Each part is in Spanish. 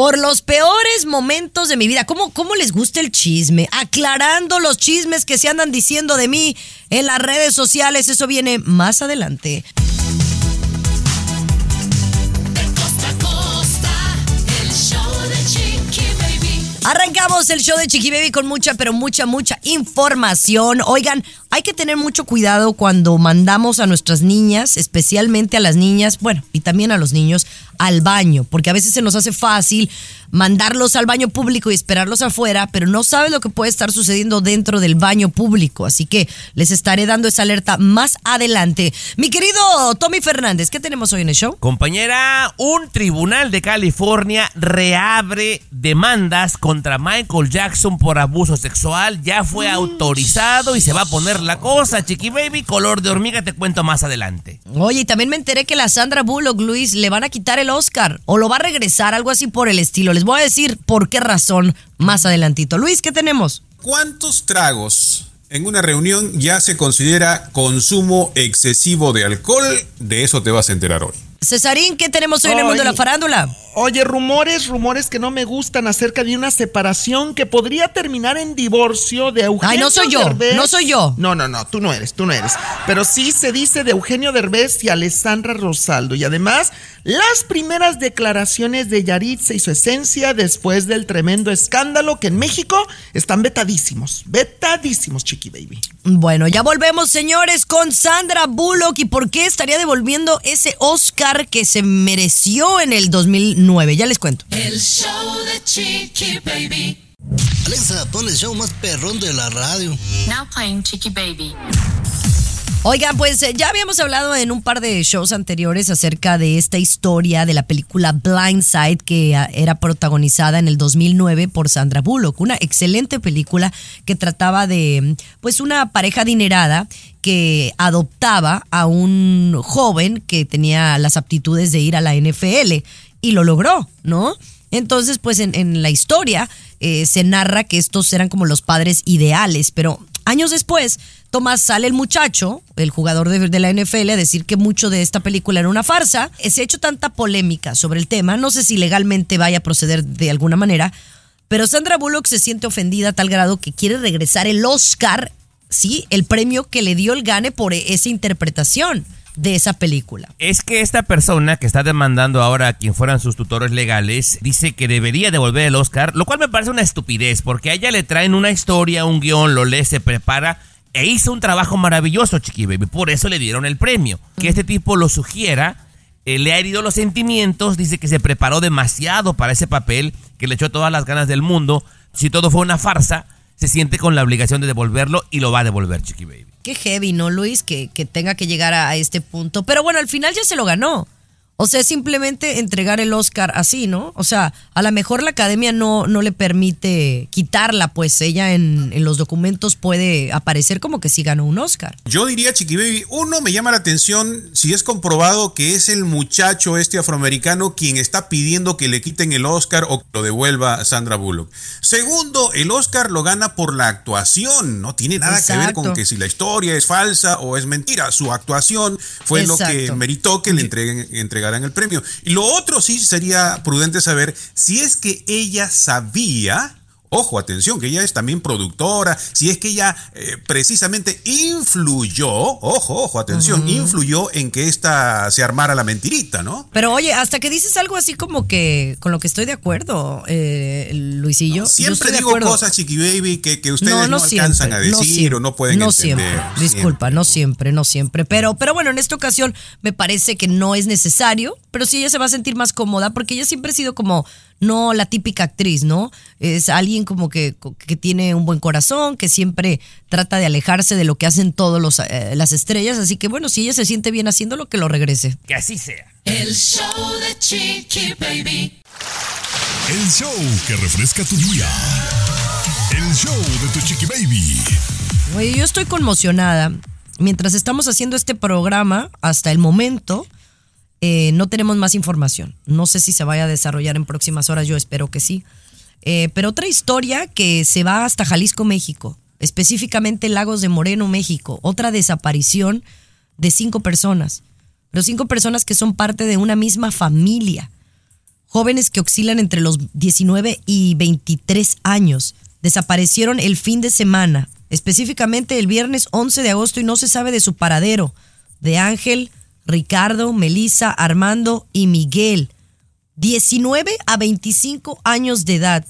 Por los peores momentos de mi vida. ¿Cómo, ¿Cómo les gusta el chisme? Aclarando los chismes que se andan diciendo de mí en las redes sociales. Eso viene más adelante. Arrancamos el show de Chiqui Baby con mucha, pero mucha, mucha información. Oigan, hay que tener mucho cuidado cuando mandamos a nuestras niñas, especialmente a las niñas, bueno, y también a los niños, al baño, porque a veces se nos hace fácil mandarlos al baño público y esperarlos afuera, pero no sabes lo que puede estar sucediendo dentro del baño público. Así que les estaré dando esa alerta más adelante. Mi querido Tommy Fernández, ¿qué tenemos hoy en el show? Compañera, un tribunal de California reabre demandas contra Michael Jackson por abuso sexual. Ya fue Mm. autorizado y se va a poner la cosa, Chiqui Baby. Color de hormiga, te cuento más adelante. Oye, y también me enteré que la Sandra Bullock, Luis, le van a quitar el Oscar o lo va a regresar, algo así por el estilo. Les voy a decir por qué razón más adelantito. Luis, ¿qué tenemos? ¿Cuántos tragos en una reunión ya se considera consumo excesivo de alcohol? De eso te vas a enterar hoy. Cesarín, ¿qué tenemos hoy en el mundo de la farándula? Oye, rumores, rumores que no me gustan acerca de una separación que podría terminar en divorcio de Eugenio Ay, no soy yo, Derbez. no soy yo. No, no, no, tú no eres, tú no eres. Pero sí se dice de Eugenio Derbez y Alessandra Rosaldo. Y además, las primeras declaraciones de Yaritza y su esencia después del tremendo escándalo que en México están vetadísimos. Vetadísimos, chiqui baby. Bueno, ya volvemos, señores, con Sandra Bullock y por qué estaría devolviendo ese Oscar que se mereció en el 2009. Ya les cuento. El show de Chiqui Baby. Alexa, pon el show más perrón de la radio. Now playing Chiqui Baby. Oigan, pues eh, ya habíamos hablado en un par de shows anteriores acerca de esta historia de la película Blindside que ah, era protagonizada en el 2009 por Sandra Bullock, una excelente película que trataba de pues una pareja adinerada que adoptaba a un joven que tenía las aptitudes de ir a la NFL y lo logró, ¿no? Entonces, pues en, en la historia eh, se narra que estos eran como los padres ideales, pero años después, Tomás sale el muchacho, el jugador de, la NFL, a decir que mucho de esta película era una farsa. Se ha hecho tanta polémica sobre el tema, no sé si legalmente vaya a proceder de alguna manera, pero Sandra Bullock se siente ofendida a tal grado que quiere regresar el Oscar, sí, el premio que le dio el gane por esa interpretación de esa película. Es que esta persona que está demandando ahora a quien fueran sus tutores legales dice que debería devolver el Oscar, lo cual me parece una estupidez, porque a ella le traen una historia, un guion, lo lee, se prepara e hizo un trabajo maravilloso, Chiqui Baby. Por eso le dieron el premio. Que este tipo lo sugiera, eh, le ha herido los sentimientos, dice que se preparó demasiado para ese papel, que le echó todas las ganas del mundo. Si todo fue una farsa, se siente con la obligación de devolverlo y lo va a devolver, Chiqui Baby. Qué heavy, ¿no, Luis? Que, que tenga que llegar a, a este punto. Pero bueno, al final ya se lo ganó. O sea, es simplemente entregar el Oscar así, ¿no? O sea, a lo mejor la academia no, no le permite quitarla, pues ella en, en los documentos puede aparecer como que sí ganó un Oscar. Yo diría, Chiqui Baby, uno me llama la atención si es comprobado que es el muchacho este afroamericano quien está pidiendo que le quiten el Oscar o que lo devuelva Sandra Bullock. Segundo, el Oscar lo gana por la actuación, no tiene nada que ver con que si la historia es falsa o es mentira. Su actuación fue lo que meritó que le entreguen, entregaran el premio. Y lo otro sí sería prudente saber si es que ella sabía Ojo, atención, que ella es también productora. Si es que ella eh, precisamente influyó, ojo, ojo, atención, influyó en que esta se armara la mentirita, ¿no? Pero oye, hasta que dices algo así como que con lo que estoy de acuerdo, eh, Luisillo. Siempre estoy de digo acuerdo. cosas, Chiqui Baby, que, que ustedes no, alcanzan a decir o no pueden no entender. Siempre, disculpa, no siempre, no siempre. Pero, pero bueno, en esta ocasión me parece que no es necesario, pero sí ella se va a sentir más cómoda porque ella siempre ha sido como no la típica actriz, ¿no? Es alguien como que, que tiene un buen corazón, que siempre trata de alejarse de lo que hacen todas las estrellas. Así que bueno, si ella se siente bien haciéndolo, que lo regrese. Que así sea. El show de Chiqui Baby. El show que refresca tu día. El show de tu chiqui baby. Oye, yo estoy conmocionada. Mientras estamos haciendo este programa, hasta el momento, eh, no tenemos más información. No sé si se vaya a desarrollar en próximas horas, yo espero que sí. Eh, pero otra historia que se va hasta Jalisco, México, específicamente Lagos de Moreno, México. Otra desaparición de cinco personas. Pero cinco personas que son parte de una misma familia. Jóvenes que oscilan entre los 19 y 23 años. Desaparecieron el fin de semana, específicamente el viernes 11 de agosto y no se sabe de su paradero. De Ángel, Ricardo, Melissa, Armando y Miguel. 19 a 25 años de edad.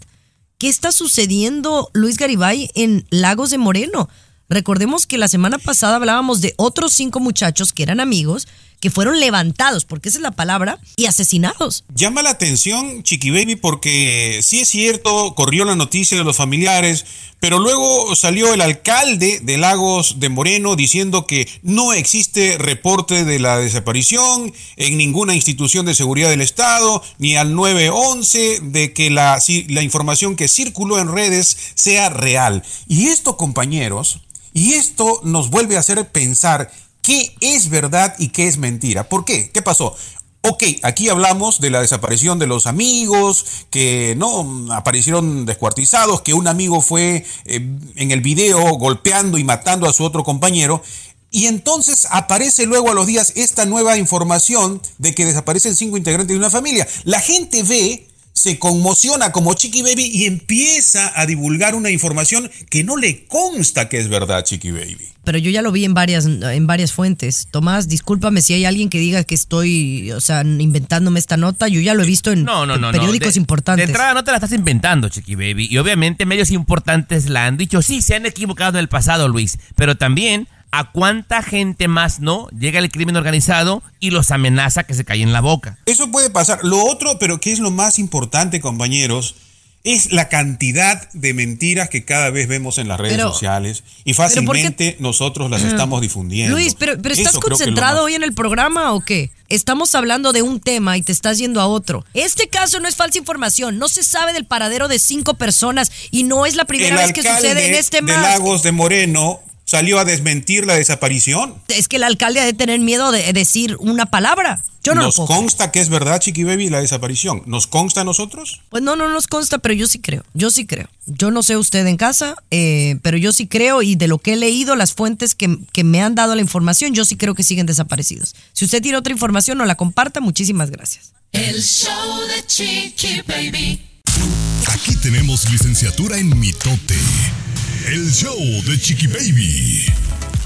¿Qué está sucediendo, Luis Garibay, en Lagos de Moreno? Recordemos que la semana pasada hablábamos de otros cinco muchachos que eran amigos, que fueron levantados, porque esa es la palabra, y asesinados. Llama la atención, Chiqui Baby, porque sí es cierto, corrió la noticia de los familiares, pero luego salió el alcalde de Lagos de Moreno diciendo que no existe reporte de la desaparición en ninguna institución de seguridad del Estado, ni al 911, de que la, la información que circuló en redes sea real. Y esto, compañeros, y esto nos vuelve a hacer pensar qué es verdad y qué es mentira. ¿Por qué? ¿Qué pasó? Ok, aquí hablamos de la desaparición de los amigos, que no aparecieron descuartizados, que un amigo fue eh, en el video golpeando y matando a su otro compañero. Y entonces aparece luego a los días esta nueva información de que desaparecen cinco integrantes de una familia. La gente ve se conmociona como Chiqui Baby y empieza a divulgar una información que no le consta que es verdad, Chiqui Baby. Pero yo ya lo vi en varias, en varias fuentes. Tomás, discúlpame si hay alguien que diga que estoy, o sea, inventándome esta nota. Yo ya lo he visto en, No, no, en no, no. periódicos De- importantes. De entrada no te la estás inventando, Chiqui Baby. Y obviamente medios importantes la han dicho. Sí, se han equivocado en el pasado, Luis. Pero también a cuánta gente más no llega el crimen organizado y los amenaza que se cae en la boca. Eso puede pasar. Lo otro, pero que es lo más importante, compañeros, es la cantidad de mentiras que cada vez vemos en las redes Pero- sociales y pero ¿por qué- fácilmente nosotros las estamos difundiendo. Luis, pero, pero ¿estás Eso concentrado más- hoy en el programa o qué? Estamos hablando de un tema y te estás yendo a otro. Este caso no es falsa información. No se sabe del paradero de cinco personas y no es la primera El vez que sucede en este de mar. Lagos de Moreno salió a desmentir la desaparición. Es que el alcalde ha de tener miedo de decir una palabra. Yo no Nos lo puedo. consta que es verdad, Chiqui Baby, la desaparición. ¿Nos consta a nosotros? Pues no, no nos consta, pero yo sí creo. Yo sí creo. Yo no sé usted en casa, eh, pero yo sí creo y de lo que he leído, las fuentes que, que me han dado la información, yo sí creo que siguen desaparecidos. Si usted tiene otra información, no la comparta. Muchísimas gracias. El show de Chiqui Baby. Aquí tenemos licenciatura en mitote. El show de Chiqui Baby.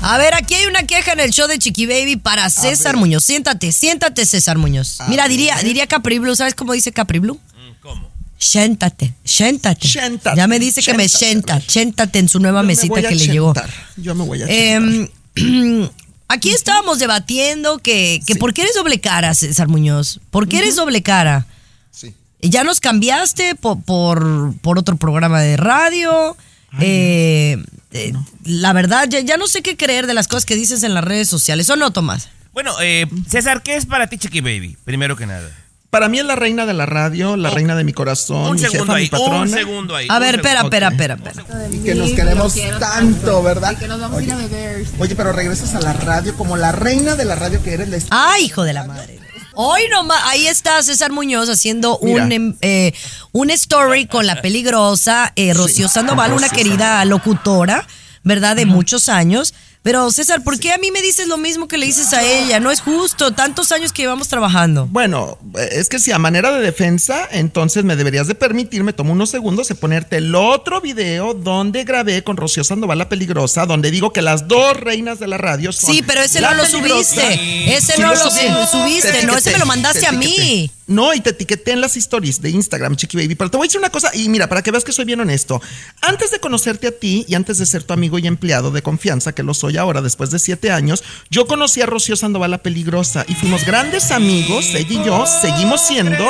A ver, aquí hay una queja en el show de Chiqui Baby para César Muñoz. Siéntate, siéntate, César Muñoz. Mira, diría, diría Capri Blue. ¿Sabes cómo dice Capri Blue? ¿Cómo? Siéntate, siéntate. Siéntate, Ya me dice que me sienta, siéntate en su nueva Yo me mesita voy a que le llegó. Yo me voy a. Eh, aquí estábamos debatiendo que, que ¿por qué eres doble cara, César Muñoz? ¿Por qué eres doble cara? Sí. Ya nos cambiaste po- por, por, otro programa de radio. Eh, eh, La verdad, ya, ya no sé qué creer de las cosas que dices en las redes sociales. ¿O no, Tomás? Bueno, eh, César, ¿qué es para ti Chiqui Baby? Primero que nada. Para mí es la reina de la radio, la reina de mi corazón, un mi segundo jefa, ahí, mi patrona. un segundo ahí. A ver, espera, espera, espera, espera. Y que nos queremos tanto, ¿verdad? que nos vamos a ir a beber. Oye, pero regresas a la radio como la reina de la radio que eres. la ¡Ay, hijo de la madre! Hoy nomás, ahí está César Muñoz haciendo Mira. un, em, eh, un story con la peligrosa eh, Rocío Sandoval, una Rocío querida locutora, ¿verdad? De muchos años. Pero César, ¿por qué a mí me dices lo mismo que le dices a ella? No es justo, tantos años que llevamos trabajando. Bueno, eh, es que si a manera de defensa, entonces me deberías de permitir, me tomo unos segundos de ponerte el otro video donde grabé con Rocío Sandoval la peligrosa, donde digo que las dos reinas de la radio son Sí, pero ese no lo Peligrosa. subiste. Ese Sí no lo subiste, Te no, ese me lo mandaste te a mí. No, y te etiqueté en las stories de Instagram, Chiqui Baby. Pero te voy a decir una cosa, y mira, para que veas que soy bien honesto. Antes de conocerte a ti y antes de ser tu amigo y empleado de confianza, que lo soy ahora después de siete años, yo conocí a Rocío Sandoval la peligrosa y fuimos grandes amigos, ella y yo, seguimos siendo.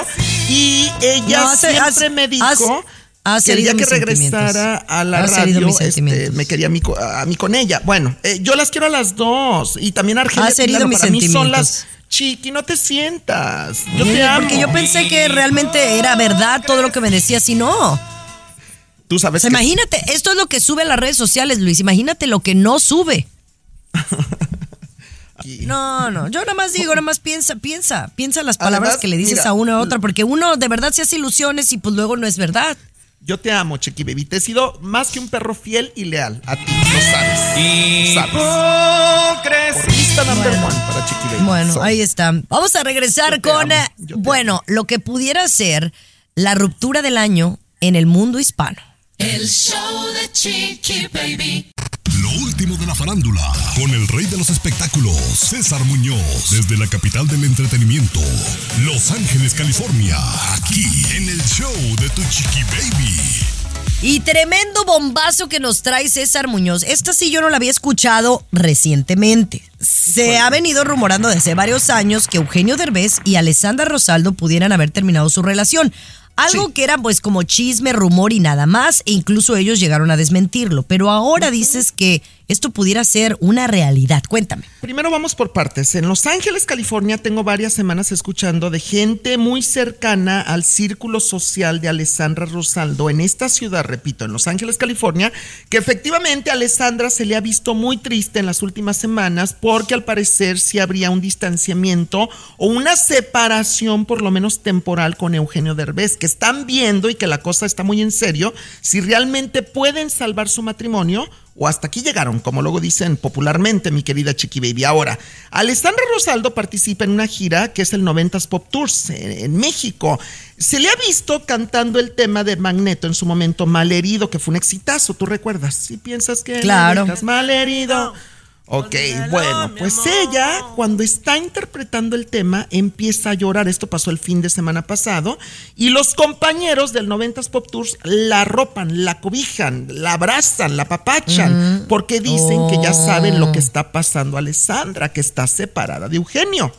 Y ella No, siempre has- me dijo. has- has Quería que regresara a la radio, este, me quería a mí, co- a mí con ella. Bueno, eh, yo las quiero a las dos y también a Argelia Has herido mis para mí son sentimientos. las Chiqui, no te sientas. Yo te amo. Porque yo pensé que realmente era verdad todo lo que me decías y no. Tú O sabes sea, que imagínate, esto es lo que sube a las redes sociales, Luis. Imagínate lo que no sube. No, no, yo nada más digo, nada más piensa, piensa, piensa las palabras Además, que le dices mira, a una a otra, porque uno de verdad se hace ilusiones y pues luego no es verdad. Yo te amo, Chiqui Baby. Te he sido más que un perro fiel y leal. A ti, lo sabes. Y sabes. Porrista number one para Chiqui Baby. Bueno, So, ahí está. Vamos a regresar con, amo, eh, bueno, lo que pudiera ser la ruptura del año en el mundo hispano. El show de Chiqui Baby. Lo último de la farándula, con el rey de los espectáculos, César Muñoz, desde la capital del entretenimiento, Los Ángeles, California, aquí en el show de Tu Chiqui Baby. Y tremendo bombazo que nos trae César Muñoz. Esta sí yo no la había escuchado recientemente. Se ha venido rumorando desde varios años que Eugenio Derbez y Alessandra Rosaldo pudieran haber terminado su relación. Algo que era pues como chisme, rumor y nada más, e incluso ellos llegaron a desmentirlo. Pero ahora dices que esto pudiera ser una realidad. Cuéntame. Primero vamos por partes. En Los Ángeles, California, tengo varias semanas escuchando de gente muy cercana al círculo social de Alessandra Rosaldo en esta ciudad, repito, en Los Ángeles, California, que efectivamente a Alessandra se le ha visto muy triste en las últimas semanas porque al parecer sí habría un distanciamiento o una separación por lo menos temporal con Eugenio Derbez, que están viendo y que la cosa está muy en serio, si realmente pueden salvar su matrimonio o hasta aquí llegaron, como luego dicen popularmente, mi querida Chiqui Baby. Ahora, Alessandra Rosaldo participa en una gira que es el 90s Pop Tours en, en México. Se le ha visto cantando el tema de Magneto en su momento, Malherido, que fue un exitazo, ¿tú recuerdas? Si piensas que Claro. mal malherido. Ok, bueno, pues ella cuando está interpretando el tema empieza a llorar, esto pasó el fin de semana pasado, y los compañeros del 90s Pop Tours la arropan, la cobijan, la abrazan, la papachan, porque dicen que ya saben lo que está pasando a Alessandra, que está separada de Eugenio.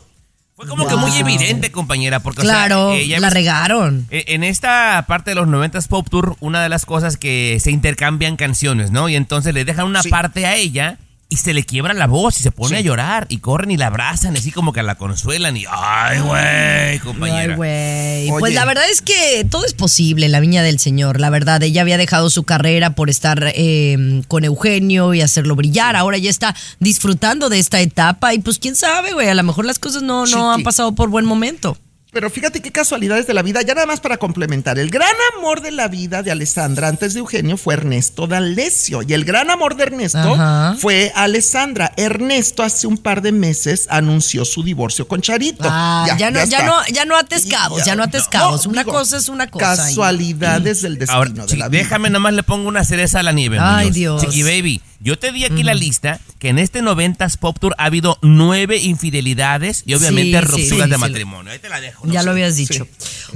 fue como que muy evidente, compañera, porque o sea, Claro, ella- la regaron. Eh, En esta parte de los 90s Pop Tour, una de las cosas que se intercambian canciones, ¿no? Y entonces le dejan una Sí. parte a ella y se le quiebra la voz y se pone Sí. a llorar y corren y la abrazan, así como que la consuelan y ¡ay, güey, compañera! Ay, güey. Pues la verdad es que todo es posible en la viña del Señor. La verdad, ella había dejado su carrera por estar eh, con Eugenio y hacerlo brillar. Ahora ya está disfrutando de esta etapa y pues quién sabe, güey. A lo mejor las cosas no, no Chiqui. han pasado por buen momento. Pero fíjate qué casualidades de la vida, ya nada más para complementar. El gran amor de la vida de Alessandra antes de Eugenio fue Ernesto D'Alessio. Y el gran amor de Ernesto Ajá. fue Alessandra. Ernesto hace un par de meses anunció su divorcio con Charito. Ah, ya, no, ya, está. no, ya no atescabos, ya no. No, una digo, cosa es una cosa. Casualidades del destino Ahora, de la vida. déjame nomás le pongo una cereza a la nieve. Ay. Dios. Chiqui Baby, yo te di aquí la lista que en este 90s Pop Tour ha habido nueve infidelidades y obviamente Sí, sí, rupturas sí, de sí. matrimonio. Ahí te la dejo. Ya lo habías dicho.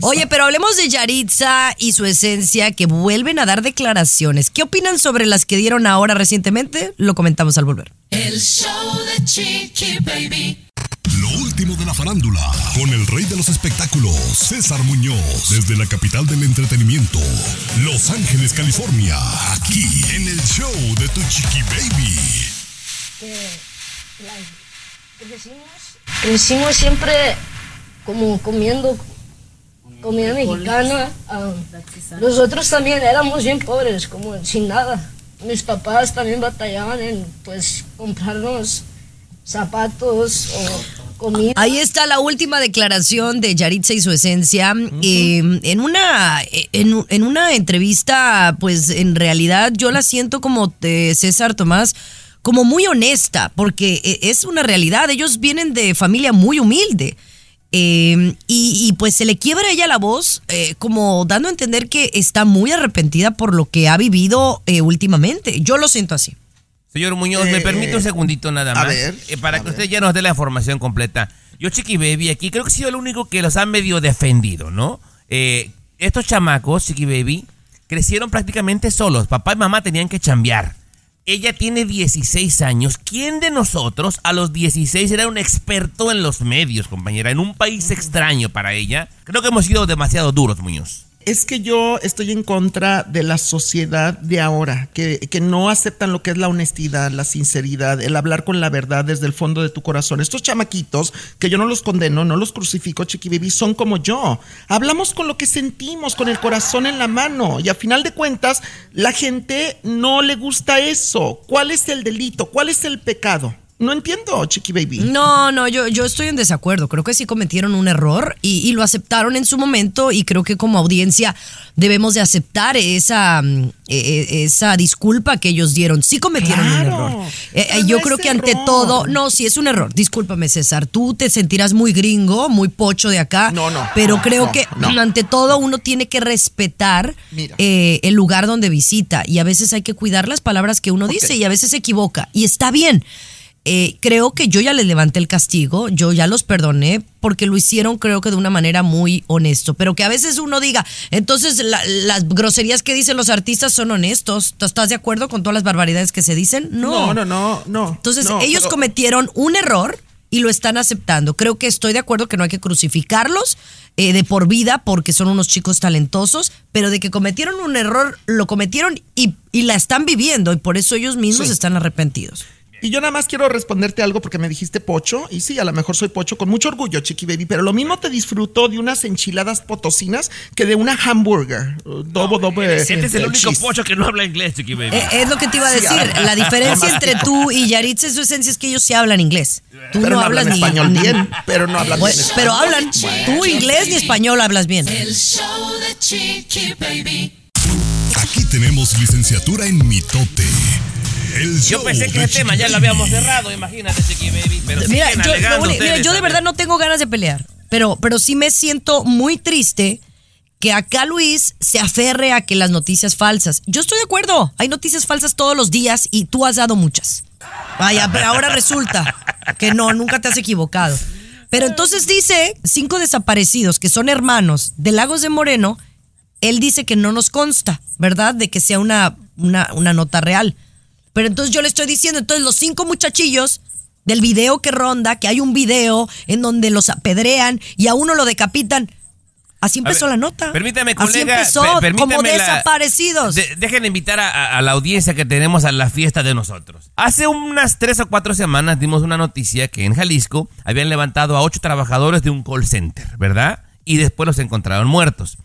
Oye, pero hablemos de Yaritza y su esencia que vuelven a dar declaraciones. ¿Qué opinan sobre las que dieron ahora recientemente? Lo comentamos al volver. El show de Chiqui Baby. Lo último de la farándula, con el rey de los espectáculos, César Muñoz, desde la capital del entretenimiento, Los Ángeles, California, aquí en el show de Tu Chiqui Baby. crecimos, crecimos siempre como comiendo comida mexicana. ah, nosotros también éramos bien pobres, como sin nada. Mis papás también batallaban en pues comprarnos zapatos o comida. Ahí está la última declaración de Yaritza y su esencia. Eh, en, una, en, en una entrevista, pues en realidad yo la siento como de César Tomás, como muy honesta, porque eh, es una realidad. Ellos vienen de familia muy humilde. Eh, y, y, pues se le quiebra a ella la voz, eh, como dando a entender que está muy arrepentida por lo que ha vivido eh, últimamente. Yo lo siento así. Señor Muñoz, me Eh, permite un segundito nada a más. ver, eh, para a que ver. usted ya nos dé la información completa. Yo, Chiqui Baby, aquí creo que he sido el único que los ha medio defendido, ¿no? Eh, estos chamacos, Chiqui Baby, crecieron prácticamente solos. Papá y mamá tenían que chambear. Ella tiene 16 años. ¿Quién de nosotros a los 16 era un experto en los medios, compañera? En un país extraño para ella. Creo que hemos sido demasiado duros, Muñoz. Es que yo estoy en contra de la sociedad de ahora, que, que no aceptan lo que es la honestidad, la sinceridad, el hablar con la verdad desde el fondo de tu corazón. Estos chamaquitos, que yo no los condeno, no los crucifico, Chiqui Baby, son como yo. Hablamos con lo que sentimos, con el corazón en la mano. Y a final de cuentas, la gente no le gusta eso. ¿Cuál es el delito? ¿Cuál es el pecado? No entiendo, Chiqui Baby. No, no, yo, yo estoy en desacuerdo. Creo que sí cometieron un error y, y lo aceptaron en su momento y creo que como audiencia debemos de aceptar esa, mm, eh, eh, esa disculpa que ellos dieron. Sí cometieron un error. Eh, eh, yo creo que ante error. todo, no, sí es un error. Discúlpame, César. Tú te sentirás muy gringo, muy pocho de acá. No, no, Pero no, creo no, que no. ante todo uno tiene que respetar eh, el lugar donde visita y a veces hay que cuidar las palabras que uno dice y a veces se equivoca y está bien. Eh, creo que yo ya les levanté el castigo, yo ya los perdoné porque lo hicieron creo que de una manera muy honesto, pero que a veces uno diga, entonces la- las groserías que dicen los artistas son honestos, ¿tú estás de acuerdo con todas las barbaridades que se dicen? No, no, no, no. Entonces no, ellos pero- cometieron un error y lo están aceptando. Creo que estoy de acuerdo que no hay que crucificarlos eh, de por vida porque son unos chicos talentosos, pero de que cometieron un error, lo cometieron y, y la están viviendo y por eso ellos mismos Sí. están arrepentidos. Y yo nada más quiero responderte algo porque me dijiste pocho. Y sí, a lo mejor soy pocho con mucho orgullo, Chiqui Baby. Pero lo mismo te disfruto de unas enchiladas potosinas que de una hamburger. Dobo, dobo. eh, Este es el eh, único cheese. pocho que no habla inglés, Chiqui Baby. Eh, es lo que te iba a decir. La diferencia entre tú y Yaritza en su esencia es que ellos sí hablan inglés. Tú Pero no, no hablas ni español ni- bien, pero no hablan bien Pero hablan. Tú inglés ni español hablas bien. El show de Chiqui Baby. Aquí tenemos licenciatura en mitote. El Yo pensé que ese tema ya lo habíamos cerrado, imagínate, Chiqui Baby. Pero Mira, yo, único- mira, yo de verdad ver. no tengo ganas de pelear, pero, pero sí me siento muy triste que acá Luis se aferre a que las noticias falsas. Yo estoy de acuerdo, hay noticias falsas todos los días y tú has dado muchas. Vaya, pero ahora resulta que no, nunca te has equivocado. Pero entonces dice, cinco desaparecidos que son hermanos de Lagos de Moreno, él dice que no nos consta, ¿verdad? De que sea una, una, una nota real. Pero entonces yo le estoy diciendo, entonces los cinco muchachillos del video que ronda, que hay un video en donde los apedrean y a uno lo decapitan. Así empezó ver, la nota. Permítame, Así colega. empezó, per- como la- desaparecidos. De- dejen invitar a la audiencia que tenemos a la fiesta de nosotros. Hace unas tres o cuatro semanas dimos una noticia que en Jalisco habían levantado a ocho trabajadores de un call center, ¿verdad? Y después los encontraron muertos.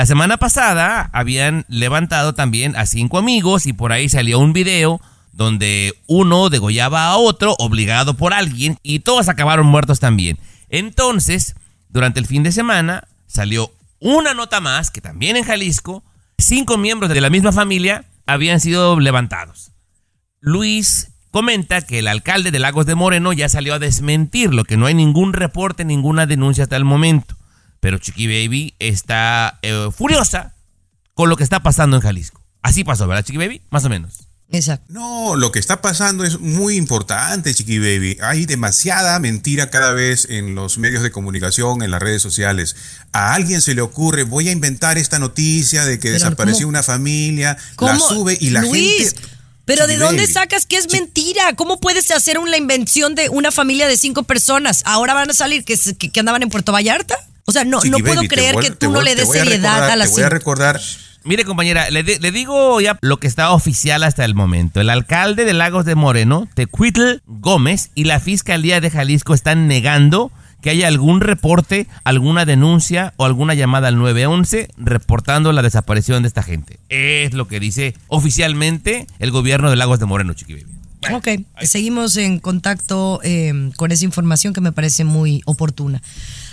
La semana pasada habían levantado también a cinco amigos y por ahí salió un video donde uno degollaba a otro obligado por alguien y todos acabaron muertos también. Entonces, durante el fin de semana salió una nota más que también en Jalisco, cinco miembros de la misma familia habían sido levantados. Luis comenta que el alcalde de Lagos de Moreno ya salió a desmentirlo, que no hay ningún reporte, ninguna denuncia hasta el momento. Pero Chiqui Baby está eh, furiosa con lo que está pasando en Jalisco. Así pasó, ¿verdad, Chiqui Baby? Más o menos. Exacto. No, lo que está pasando es muy importante, Chiqui Baby. Hay demasiada mentira cada vez en los medios de comunicación, en las redes sociales. A alguien se le ocurre, voy a inventar esta noticia de que Pero, desapareció ¿cómo? una familia, la sube y la Luis, gente... Pero ¿de dónde Baby. sacas que es mentira? ¿Cómo puedes hacer una invención de una familia de cinco personas? Ahora van a salir que, se- que, que andaban en Puerto Vallarta. O sea, no, Chiqui no puedo Baby, creer voy- que tú no le des a seriedad recordar- a la Te voy a recordar Mire, compañera, le, di- le digo ya lo que está oficial hasta el momento. El alcalde de Lagos de Moreno, Tecuitl Gómez, y la Fiscalía de Jalisco están negando que haya algún reporte, alguna denuncia o alguna llamada al 911 reportando la desaparición de esta gente. Es lo que dice oficialmente el gobierno de Lagos de Moreno, Chiqui Baby. Ok, seguimos en contacto eh, con esa información que me parece muy oportuna.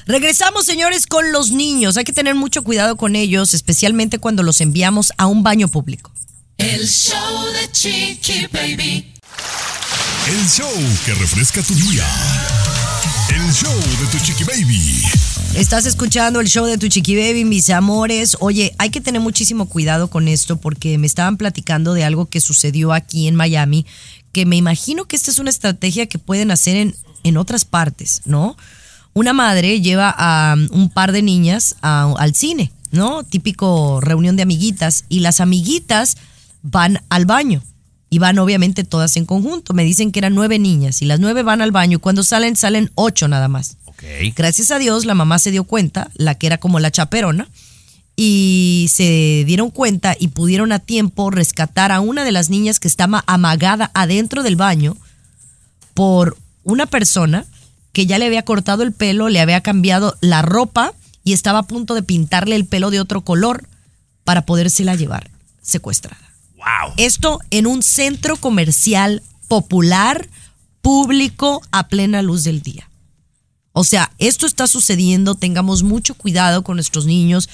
Regresamos, señores, con los niños. Hay que tener mucho cuidado con ellos, especialmente cuando los enviamos a un baño público. El show de Chiqui Baby. El show que refresca tu día. El show de tu chiqui baby. Estás escuchando el show de tu chiqui baby, mis amores. Oye, hay que tener muchísimo cuidado con esto porque me estaban platicando de algo que sucedió aquí en Miami, que me imagino que esta es una estrategia que pueden hacer en, en otras partes, ¿no? Una madre lleva a um, un par de niñas a- al cine, ¿no? Típico reunión de amiguitas y las amiguitas van al baño y van obviamente todas en conjunto. Me dicen que eran nueve niñas y las nueve van al baño. Cuando salen, salen ocho nada más. Ok. Gracias a Dios, la mamá se dio cuenta, la que era como la chaperona, y se dieron cuenta y pudieron a tiempo rescatar a una de las niñas que estaba amagada adentro del baño por una persona que ya le había cortado el pelo, le había cambiado la ropa y estaba a punto de pintarle el pelo de otro color para podérsela llevar secuestrada. Wow. Esto en un centro comercial popular, público, a plena luz del día. O sea, esto está sucediendo, tengamos mucho cuidado con nuestros niños.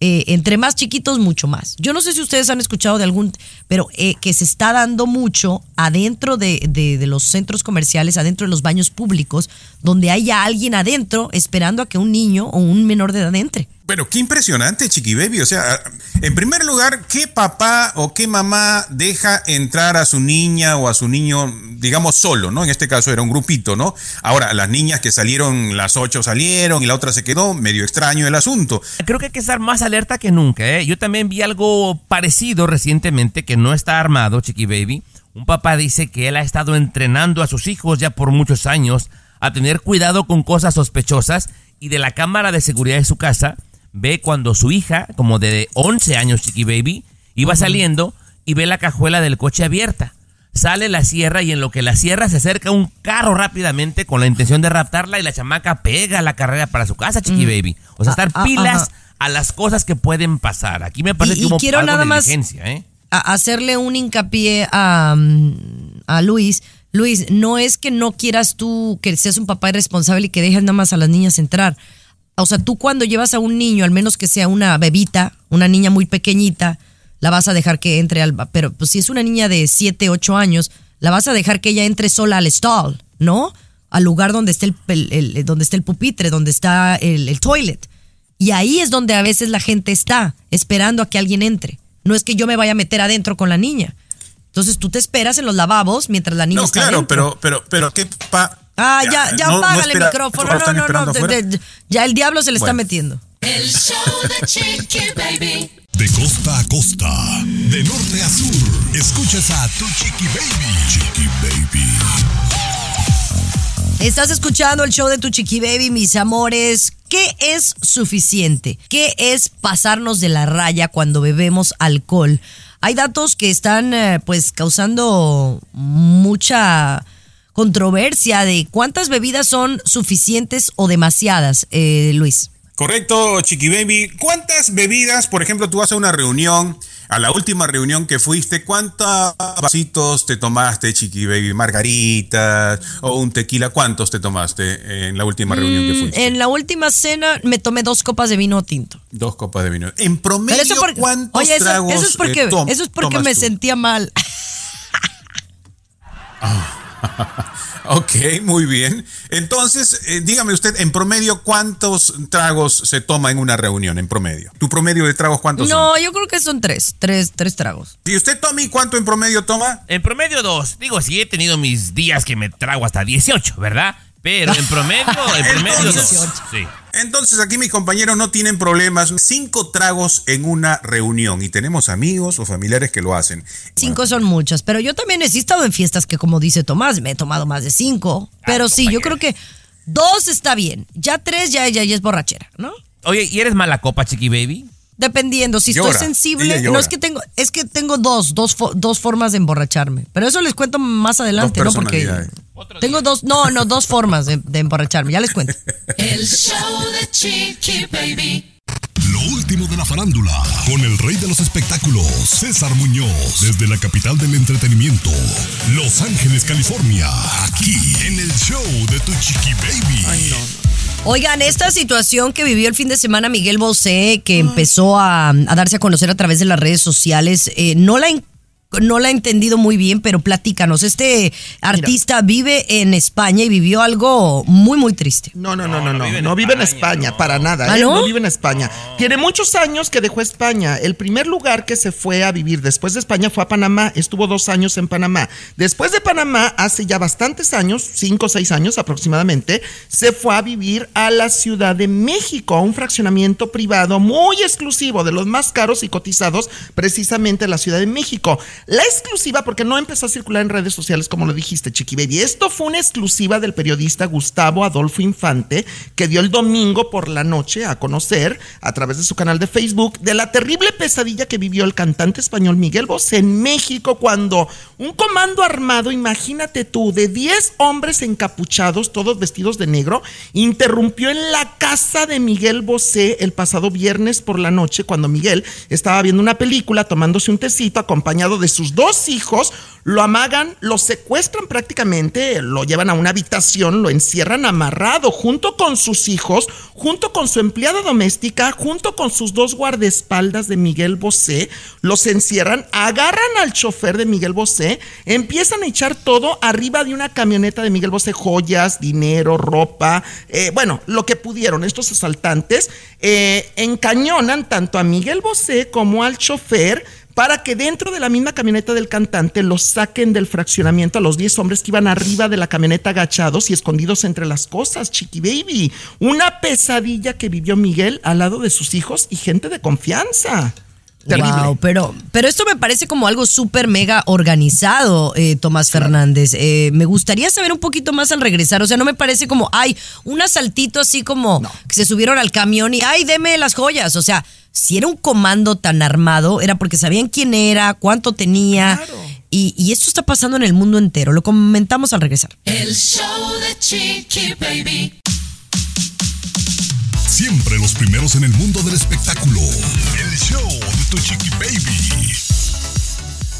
Eh, entre más chiquitos, mucho más. Yo no sé si ustedes han escuchado de algún, pero eh, que se está dando mucho adentro de, de- de los centros comerciales, adentro de los baños públicos, donde haya alguien adentro esperando a que un niño o un menor de edad entre. Pero qué impresionante, Chiqui Baby. O sea, en primer lugar, ¿qué papá o qué mamá deja entrar a su niña o a su niño, digamos, solo, ¿no? En este caso era un grupito, ¿no? Ahora, las niñas que salieron, las ocho salieron y la otra se quedó, medio extraño el asunto. Creo que hay que estar más alerta que nunca. ¿eh? Yo también vi algo parecido recientemente que no está armado, Chiqui Baby. Un papá dice que él ha estado entrenando a sus hijos ya por muchos años a tener cuidado con cosas sospechosas y de la cámara de seguridad de su casa ve cuando su hija, como de 11 años, Chiqui Baby, iba saliendo y ve la cajuela del coche abierta. Sale la sierra y en lo que la sierra se acerca un carro rápidamente con la intención de raptarla y la chamaca pega la carrera para su casa, Chiqui Mm. Baby. O sea, estar Ah, ah, pilas a las cosas que pueden pasar. Aquí me parece Y- que y hubo quiero algo nada de más- ¿eh? a hacerle un hincapié a, mm, a Luis. Luis, no es que no quieras tú que seas un papá irresponsable y que dejes nada más a las niñas entrar. O sea, tú cuando llevas a un niño, al menos que sea una bebita, una niña muy pequeñita, la vas a dejar que entre al... Pero pues, si es una niña de 7, 8 años, la vas a dejar que ella entre sola al stall, ¿no? Al lugar donde está el, el- el- donde está el pupitre, donde está el, el toilet. Y ahí es donde a veces la gente está, esperando a que alguien entre. No es que yo me vaya a meter adentro con la niña. Entonces tú te esperas en los lavabos mientras la niña No, está claro, adentro. pero, pero, pero, ¿qué papá? Ah, ya, ya no- no apágale el micrófono. ¿están No, no, no. de- afuera? de- ya el diablo se le está metiendo. El show de Chiqui Baby. De costa a costa, de norte a sur, escuchas a tu chiqui baby. Chiqui baby. Estás escuchando el show de tu chiqui baby, mis amores. ¿Qué es suficiente? ¿Qué es pasarnos de la raya cuando bebemos alcohol? Hay datos que están eh, pues causando mucha controversia de cuántas bebidas son suficientes o demasiadas, eh, Luis. Correcto, Chiqui Baby. ¿Cuántas bebidas, por ejemplo, tú vas a una reunión, a la última reunión que fuiste, cuántos vasitos te tomaste, Chiqui Baby? ¿Margaritas o un tequila? ¿Cuántos te tomaste en la última reunión que Mm, fuiste? en la última cena me tomé dos copas de vino tinto. Dos copas de vino. En promedio, eso porque, ¿cuántos oye, eso, tragos eso es porque, eh, tom- eso es porque me tú? sentía mal. Ok, muy bien. Entonces, eh, dígame usted, en promedio, ¿cuántos tragos se toma en una reunión? En promedio. ¿Tu promedio de tragos cuántos son? No, yo creo que son tres, tres, tres tragos. ¿Y usted, Tommy, cuánto en promedio toma? En promedio dos. Digo, sí he tenido mis días que me trago hasta 18, ¿verdad? Pero en promedio, en promedio dos. Sí. Entonces aquí mis compañeros no tienen problemas. Cinco tragos en una reunión y tenemos amigos o familiares que lo hacen. Cinco son muchas, pero yo también he estado en fiestas que, como dice Tomás, me he tomado más de cinco. Pero sí, yo creo que dos está bien. Ya tres ya, ya, ya es borrachera, ¿no? Oye, ¿y eres mala copa, Chiqui Baby? Dependiendo, si Llora, estoy sensible, no es que tengo, es que tengo dos, dos, fo- dos formas de emborracharme. Pero eso les cuento más adelante, Dos ¿no? Porque tengo dos, no, no, dos formas de, de emborracharme, ya les cuento. El show de Chiqui Baby. Lo último de la farándula, con el rey de los espectáculos, César Muñoz, desde la capital del entretenimiento, Los Ángeles, California, aquí en el show de tu chiqui baby. Oigan, esta situación que vivió el fin de semana Miguel Bosé, que empezó a, darse a conocer a través de las redes sociales, eh, no la no la he entendido muy bien, pero platícanos. Este artista vive en España y vivió algo muy, muy triste. No, no, no, no, no. vive en No vive en España, no. para nada. ¿Ah, ¿eh? no? Vive en España. Tiene muchos años que dejó España. El primer lugar que se fue a vivir después de España fue a Panamá. Estuvo dos años en Panamá. Después de Panamá, hace ya bastantes años, cinco o seis años aproximadamente, se fue a vivir a la Ciudad de México, a un fraccionamiento privado muy exclusivo, de los más caros y cotizados, precisamente la Ciudad de México. La exclusiva, porque no empezó a circular en redes sociales como lo dijiste, Chiqui. Esto fue una exclusiva del periodista Gustavo Adolfo Infante, que dio el domingo por la noche a conocer a través de su canal de Facebook de la terrible pesadilla que vivió el cantante español Miguel Bosé en México cuando un comando armado, imagínate tú, de 10 hombres encapuchados, todos vestidos de negro, interrumpió en la casa de Miguel Bosé el pasado viernes por la noche cuando Miguel estaba viendo una película tomándose un tecito acompañado de sus dos hijos, lo amagan, lo secuestran prácticamente, lo llevan a una habitación, lo encierran amarrado junto con sus hijos, junto con su empleada doméstica, junto con sus dos guardaespaldas de Miguel Bosé, los encierran, agarran al chofer de Miguel Bosé, empiezan a echar todo arriba de una camioneta de Miguel Bosé, joyas, dinero, ropa, eh, bueno, lo que pudieron estos asaltantes, eh, encañonan tanto a Miguel Bosé como al chofer, para que dentro de la misma camioneta del cantante los saquen del fraccionamiento a los 10 hombres que iban arriba de la camioneta agachados y escondidos entre las cosas, Chiqui Baby. Una pesadilla que vivió Miguel al lado de sus hijos y gente de confianza. Terrible. Wow, pero, pero esto me parece como algo súper mega organizado, eh, Tomás Fernández. Eh, me gustaría saber un poquito más al regresar. O sea, no me parece como, ay, un asaltito así como que se subieron al camión y, ay, deme las joyas. O sea, si era un comando tan armado, era porque sabían quién era, cuánto tenía. Y, y esto está pasando en el mundo entero. Lo comentamos al regresar. El show de Chiqui Baby. Siempre los primeros en el mundo del espectáculo. El show tu chiqui baby.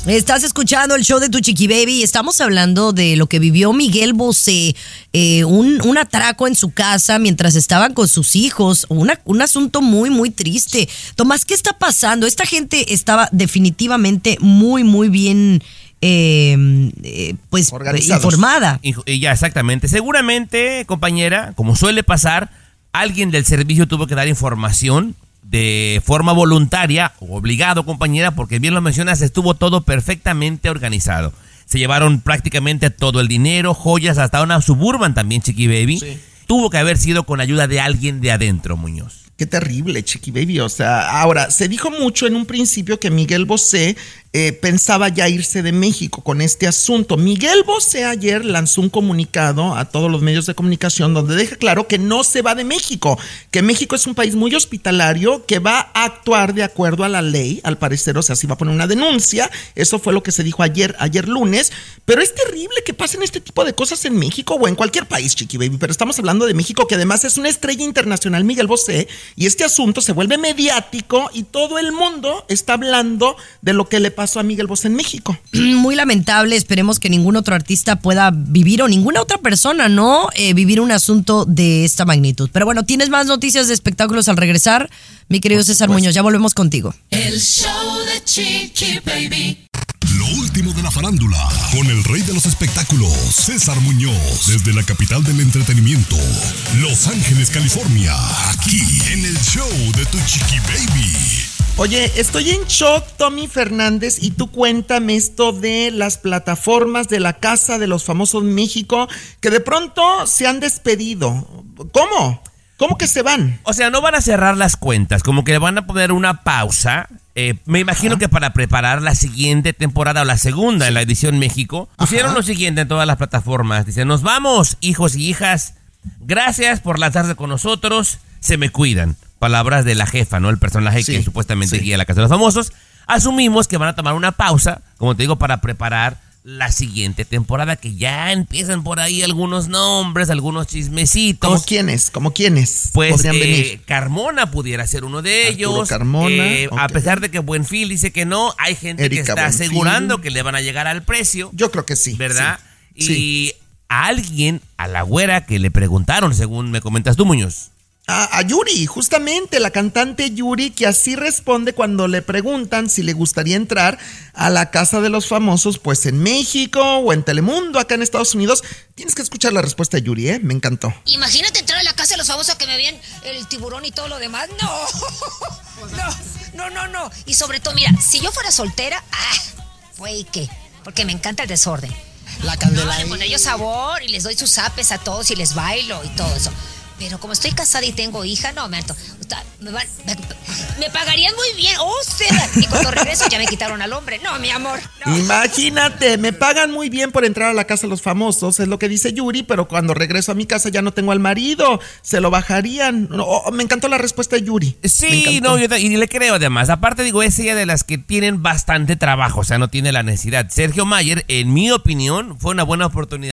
Estás escuchando el show de Tu Chiqui Baby y estamos hablando de lo que vivió Miguel Bosé, eh, un, un atraco en su casa mientras estaban con sus hijos, una- un asunto muy, muy triste. Tomás, ¿qué está pasando? Esta gente estaba definitivamente muy, muy bien, eh, eh, pues, informada. Ya, exactamente. Seguramente, compañera, como suele pasar, alguien del servicio tuvo que dar información de forma voluntaria o obligado, compañera, porque bien lo mencionas, estuvo todo perfectamente organizado. Se llevaron prácticamente todo el dinero, joyas, hasta una suburban también, Chiqui Baby. Tuvo que haber sido con ayuda de alguien de adentro, Muñoz. Qué terrible, Chiqui Baby. O sea, ahora, se dijo mucho en un principio que Miguel Bosé eh, pensaba ya irse de México con este asunto. Miguel Bosé ayer lanzó un comunicado a todos los medios de comunicación donde deja claro que no se va de México, que México es un país muy hospitalario, que va a actuar de acuerdo a la ley, al parecer, o sea, si va a poner una denuncia. Eso fue lo que se dijo ayer, ayer lunes. Pero es terrible que pasen este tipo de cosas en México o en cualquier país, Chiqui Baby. Pero estamos hablando de México, que además es una estrella internacional, Miguel Bosé, y este asunto se vuelve mediático y todo el mundo está hablando de lo que le pasó a Miguel Bosé en México. Muy lamentable, esperemos que ningún otro artista pueda vivir o ninguna otra persona, ¿no? Eh, vivir un asunto de esta magnitud. Pero bueno, ¿tienes más noticias de espectáculos al regresar? Mi querido César Muñoz, ya volvemos contigo. El show de Chiqui Baby. Lo último de la farándula, con el rey de los espectáculos, César Muñoz, desde la capital del entretenimiento, Los Ángeles, California, aquí en el show de tu chiqui baby. Oye, estoy en shock, Tommy Fernández, y tú cuéntame esto de las plataformas de la Casa de los Famosos México, que de pronto se han despedido. ¿Cómo? ¿Cómo que se van? O sea, no van a cerrar las cuentas, como que le van a poner una pausa. Eh, me imagino que para preparar la siguiente temporada o la segunda en la edición México, pusieron lo siguiente en todas las plataformas. Dice, nos vamos, hijos y hijas. Gracias por lanzarse con nosotros. Se me cuidan. Palabras de la jefa, ¿no? El personaje Sí, que supuestamente sí. guía la Casa de los Famosos. Asumimos que van a tomar una pausa, como te digo, para preparar la siguiente temporada, que ya empiezan por ahí algunos nombres, algunos chismecitos. ¿Cómo quiénes? ¿Cómo quiénes Pues podrían eh, venir? Carmona pudiera ser uno de Arturo ellos. Carmona, Eh, A pesar de que Buenfil dice que no, hay gente Erika que está Buenfil. asegurando que le van a llegar al precio, Yo creo que sí. ¿verdad? sí, Y a alguien, a la güera que le preguntaron, según me comentas tú, Muñoz. A, a Yuri, justamente la cantante Yuri, que así responde cuando le preguntan si le gustaría entrar a la casa de los famosos, pues en México o en Telemundo, acá en Estados Unidos. Tienes que escuchar la respuesta de Yuri, ¿eh? Me encantó. Imagínate entrar a la casa de los famosos que me vean el tiburón y todo lo demás. No. No, no, no, no. Y sobre todo, mira, si yo fuera soltera, ah, güey, ¿qué? Porque me encanta el desorden. La No, candela. le pondré yo sabor y les doy sus apes a todos y les bailo y todo eso. Pero como estoy casada y tengo hija, no, me harto. O sea, me van- me- Me pagarían muy bien. Oh, sea. Y cuando regreso ya me quitaron al hombre. No, mi amor. no. Imagínate, me pagan muy bien por entrar a la casa de los famosos, es lo que dice Yuri, pero cuando regreso a mi casa ya no tengo al marido, se lo bajarían. No, oh, me encantó la respuesta de Yuri. Sí, no, yo te- y le creo además. Aparte, digo, es ella de las que tienen bastante trabajo, o sea, no tiene la necesidad. Sergio Mayer, en mi opinión, fue una buena oportunidad.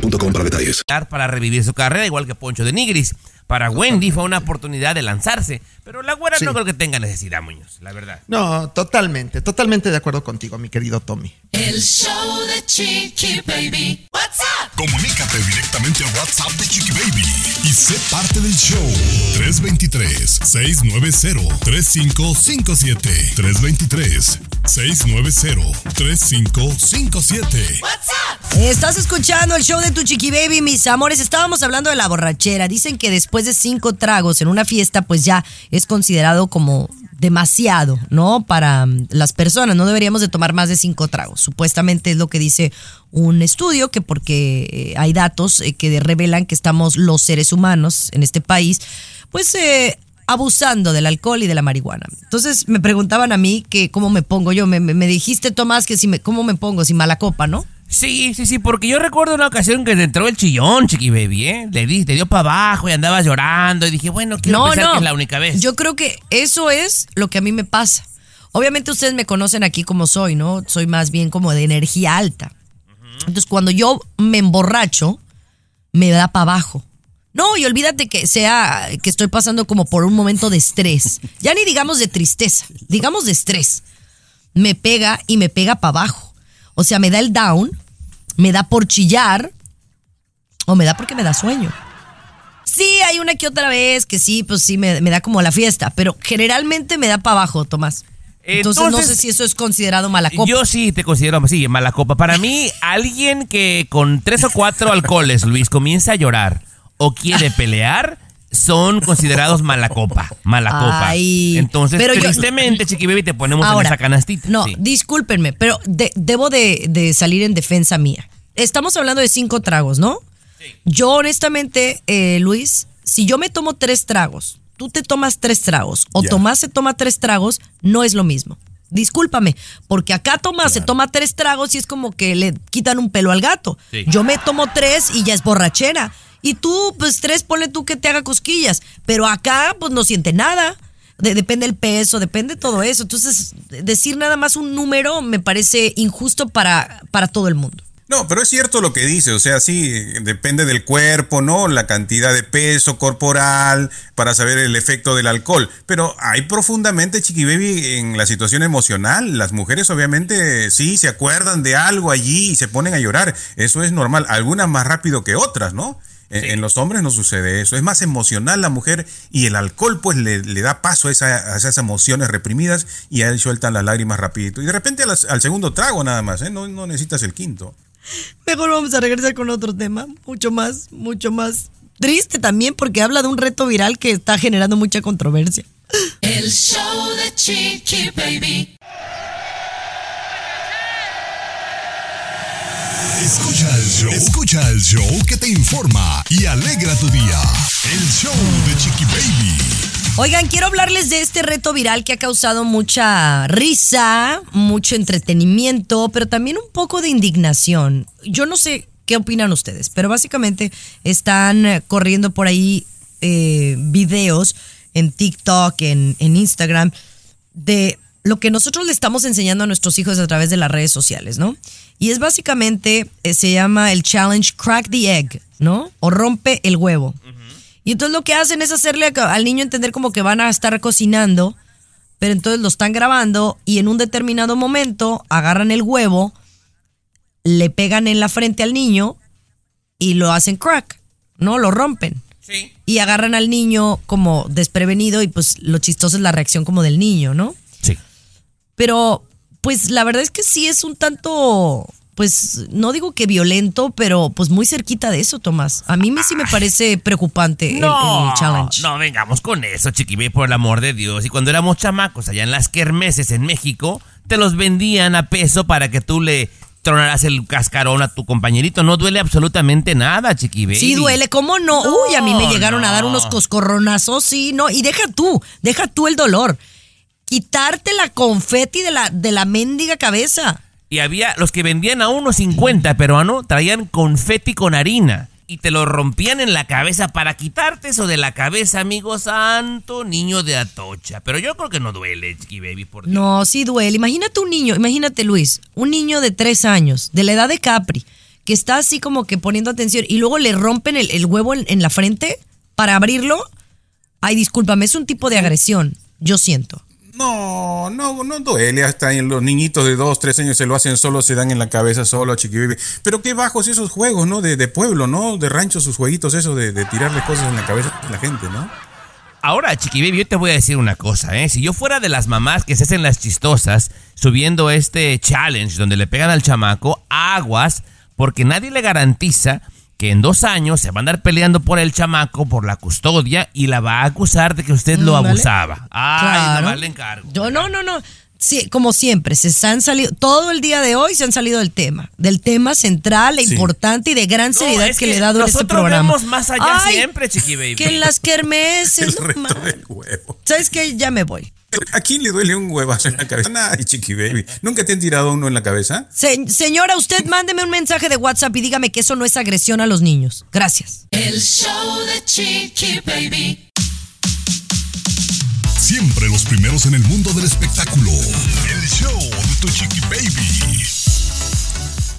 para detalles. para revivir su carrera, igual que Poncho de Nigris. Para Wendy fue una oportunidad de lanzarse, pero la güera Sí. no creo que tenga necesidad, Muñoz, la verdad. No, totalmente, totalmente de acuerdo contigo, mi querido Tommy. El show de Chiqui Baby. What's up? Comunícate directamente al WhatsApp de Chiqui Baby y sé parte del show. 323-690-3557. 323-690-3557. What's up? Estás escuchando el show de tu chiqui baby, mis amores. Estábamos hablando de la borrachera. Dicen que después de cinco tragos en una fiesta, pues ya es considerado como demasiado, ¿no? Para mm, las personas. No deberíamos de tomar más de cinco tragos. Supuestamente es lo que dice un estudio, que porque eh, hay datos eh, que revelan que estamos los seres humanos en este país, pues eh, abusando del alcohol y de la marihuana. Entonces me preguntaban a mí que cómo me pongo yo. Me, dijiste, Tomás, que si me, cómo me pongo, si mala copa, ¿no? Sí, sí, sí, porque yo recuerdo una ocasión que te entró el chillón, Chiqui Baby, ¿eh? Le di, te dio para abajo y andabas llorando y dije, bueno, quiero pensar que es la única vez. Yo creo que eso es lo que a mí me pasa. Obviamente ustedes me conocen aquí como soy, ¿no? Soy más bien como de energía alta. Entonces cuando yo me emborracho, me da para abajo. No, y olvídate que sea que estoy pasando como por un momento de estrés. Ya ni digamos de tristeza, digamos de estrés. Me pega y me pega para abajo. O sea, me da el down, me da por chillar o me da porque me da sueño. Sí, hay una que otra vez que sí, pues sí, me, me da como la fiesta, pero generalmente me da para abajo, Tomás. Entonces, no Entonces, sé si eso es considerado mala copa. Yo sí te considero, sí, mala copa. Para mí, alguien que con tres o cuatro alcoholes, Luis, comienza a llorar o quiere pelear, son considerados mala copa. Mala copa. Ay, Entonces, pero yo- tristemente, Chiqui Baby, te ponemos en Ahora, esa canastita. No, Sí. discúlpenme, pero de- debo de, de salir en defensa mía. Estamos hablando de cinco tragos, ¿no? Yo honestamente, eh, Luis, si yo me tomo tres tragos, tú te tomas tres tragos o. Tomás se toma tres tragos, no es lo mismo. Discúlpame, porque acá Tomás se toma tres tragos y es como que le quitan un pelo al gato. Sí. Yo me tomo tres y ya es borrachera. Y tú, pues tres, ponle tú que te haga cosquillas. Pero acá, pues no siente nada. De- depende el peso, depende todo eso. Entonces, decir nada más un número me parece injusto para, para todo el mundo. No, pero es cierto lo que dice, o sea, sí, depende del cuerpo, ¿no? La cantidad de peso corporal para saber el efecto del alcohol. Pero hay profundamente, Chiqui Baby, en la situación emocional. Las mujeres obviamente sí se acuerdan de algo allí y se ponen a llorar. Eso es normal, algunas más rápido que otras, ¿no? En, en los hombres no sucede eso. Es más emocional la mujer y el alcohol pues le, le da paso a, esa- a esas emociones reprimidas y a él sueltan las lágrimas rapidito. Y de repente las- al segundo trago nada más, ¿eh? No, no necesitas el quinto. Mejor vamos a regresar con otro tema, mucho más, mucho más triste también, porque habla de un reto viral que está generando mucha controversia. El show de Chiqui Baby. Escucha el show. Escucha el show que te informa y alegra tu día. El show de Chiqui Baby. Oigan, quiero hablarles de este reto viral que ha causado mucha risa, mucho entretenimiento, pero también un poco de indignación. Yo no sé qué opinan ustedes, pero básicamente están corriendo por ahí eh, videos en TikTok, en Instagram, de lo que nosotros le estamos enseñando a nuestros hijos a través de las redes sociales, ¿no? Y es básicamente, eh, se llama el challenge Crack the Egg, ¿no? O rompe el huevo. Y entonces lo que hacen es hacerle al niño entender como que van a estar cocinando, pero entonces lo están grabando y en un determinado momento agarran el huevo, le pegan en la frente al niño y lo hacen crack, ¿no? Lo rompen. y agarran al niño como desprevenido y pues lo chistoso es la reacción como del niño, ¿no? Sí. Pero pues la verdad es que sí es un tanto, pues no digo que violento, pero pues muy cerquita de eso, Tomás. A mí me sí me parece preocupante el- No, el, challenge. no vengamos con eso, chiquibé, por el amor de Dios. Y cuando éramos chamacos allá en las kermeses en México, te los vendían a peso para que tú le tronaras el cascarón a tu compañerito. No duele absolutamente nada, chiquibé. Sí duele, ¿cómo no? Uy, a mí me llegaron a dar no. unos coscorronazos, sí, no. Y deja tú, deja tú el dolor. Quitarte la confeti de la, de la mendiga cabeza. Y había los que vendían a unos 50 peruano, traían confeti con harina. Y te lo rompían en la cabeza para quitarte eso de la cabeza, amigo santo, niño de Atocha. Pero yo creo que no duele, chiqui baby, por Dios. No, sí duele. Imagínate un niño, imagínate Luis, un niño de tres años, de la edad de Capri, que está así como que poniendo atención y luego le rompen el, el huevo en, en la frente para abrirlo. Ay, discúlpame, es un tipo de agresión, yo siento. No, no, no duele. Hasta en los niñitos de dos, tres años se lo hacen solo, se dan en la cabeza solo, chiquibibi. Pero qué bajos esos juegos, ¿no? De, de pueblo, ¿no? De rancho, sus jueguitos, eso de, de tirarle cosas en la cabeza a la gente, ¿no? Ahora, Chiqui Baby, yo te voy a decir una cosa, ¿eh? Si yo fuera de las mamás que se hacen las chistosas subiendo este challenge donde le pegan al chamaco, aguas, porque nadie le garantiza que en dos años se va a andar peleando por el chamaco, por la custodia, y la va a acusar de que usted lo Mm, ¿vale? abusaba. Ay, Claro. le encargo. Yo no, no, no. Sí, como siempre, se han salido, todo el día de hoy se han salido del tema, del tema central e Sí. importante y de gran No, seriedad es que, le da a este nosotros programa. vemos más allá Ay, siempre, Chiqui Baby. Que en las kermeses. El reto del huevo. ¿Sabes qué? Ya me voy. ¿A quién le duele un huevazo en la cabeza? Ay, chiqui baby. ¿Nunca te han tirado uno en la cabeza? Se- señora, usted mándeme un mensaje de WhatsApp y dígame que eso no es agresión a los niños. Gracias. El show de Chiqui Baby. Siempre los primeros en el mundo del espectáculo. El show de tu chiqui baby.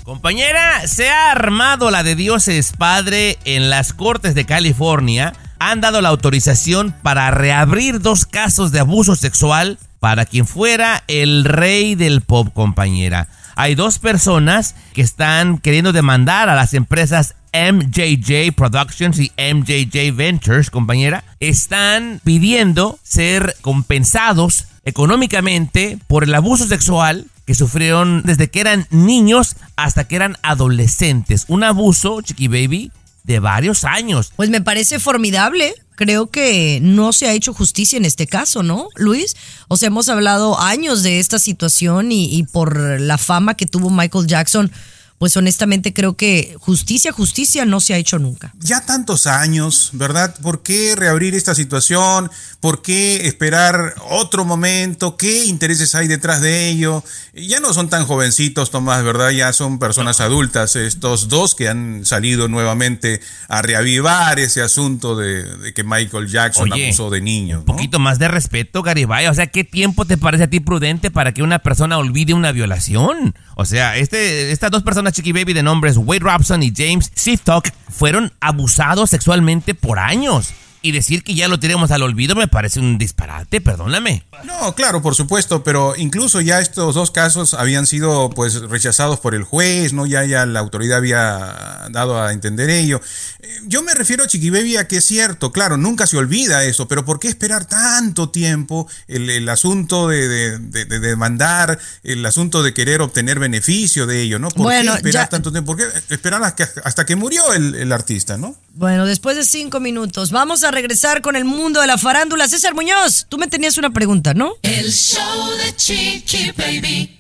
Compañera, se ha armado la de Dios es Padre en las Cortes de California. Han dado la autorización para reabrir dos casos de abuso sexual para quien fuera el rey del pop, compañera. Hay dos personas que están queriendo demandar a las empresas MJJ Productions y MJJ Ventures, compañera. Están pidiendo ser compensados económicamente por el abuso sexual que sufrieron desde que eran niños hasta que eran adolescentes. Un abuso, chiqui baby, de varios años. Pues me parece formidable. Creo que no se ha hecho justicia en este caso, ¿no, Luis? O sea, hemos hablado años de esta situación y, y por la fama que tuvo Michael Jackson, pues honestamente creo que justicia, justicia no se ha hecho nunca. Ya tantos años, ¿verdad? ¿Por qué reabrir esta situación? ¿Por qué esperar otro momento? ¿Qué intereses hay detrás de ello? Ya no son tan jovencitos, Tomás, ¿verdad? Ya son personas adultas, estos dos que han salido nuevamente a reavivar ese asunto de, de que Michael Jackson Oye, abusó de niños. Un poquito más de respeto, Garibay. O sea, ¿qué tiempo te parece a ti prudente para que una persona olvide una violación? O sea, este, estas dos personas, Chiqui Baby, de nombres Wade Robson y James Siftok, fueron abusados sexualmente por años. Y decir que ya lo tiremos al olvido me parece un disparate, perdóname. No, claro, por supuesto, pero incluso ya estos dos casos habían sido pues rechazados por el juez, ¿no? Ya, ya la autoridad había dado a entender ello. Eh, Yo me refiero, Chiqui Baby, a que es cierto, claro, nunca se olvida eso, pero ¿por qué esperar tanto tiempo el, el asunto de, de- de- de demandar, el asunto de querer obtener beneficio de ello, ¿no? ¿Por Bueno, qué esperar ya- tanto tiempo? ¿Por qué esperar hasta que, hasta que murió el, el artista, ¿no? Bueno, después de cinco minutos, vamos a regresar con el mundo de la farándula. César Muñoz, tú me tenías una pregunta, ¿no? El show de Chiqui Baby.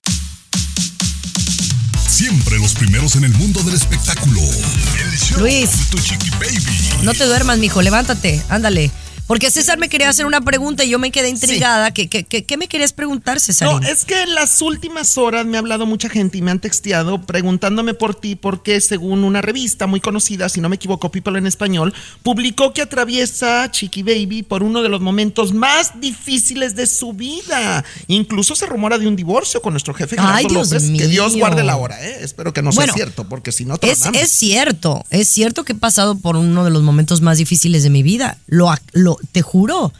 Siempre los primeros en el mundo del espectáculo. El show Luis. de tu chiqui baby. No te duermas, mijo, levántate, ándale. Porque César me quería hacer una pregunta y yo me quedé intrigada. ¿Qué, qué, qué- qué me querías preguntar, César? No, es que en las últimas horas me ha hablado mucha gente y me han texteado preguntándome por ti porque según una revista muy conocida, si no me equivoco, People en español, publicó que atraviesa Chiqui Baby por uno de los momentos más difíciles de su vida. Incluso se rumora de un divorcio con nuestro jefe Gerardo Ay, Dios López. Que Dios mío. guarde la hora, ¿eh? Espero que no Bueno, sea cierto, porque si no Es, es cierto, es cierto que he pasado por uno de los momentos más difíciles de mi vida. Lo, lo te juro.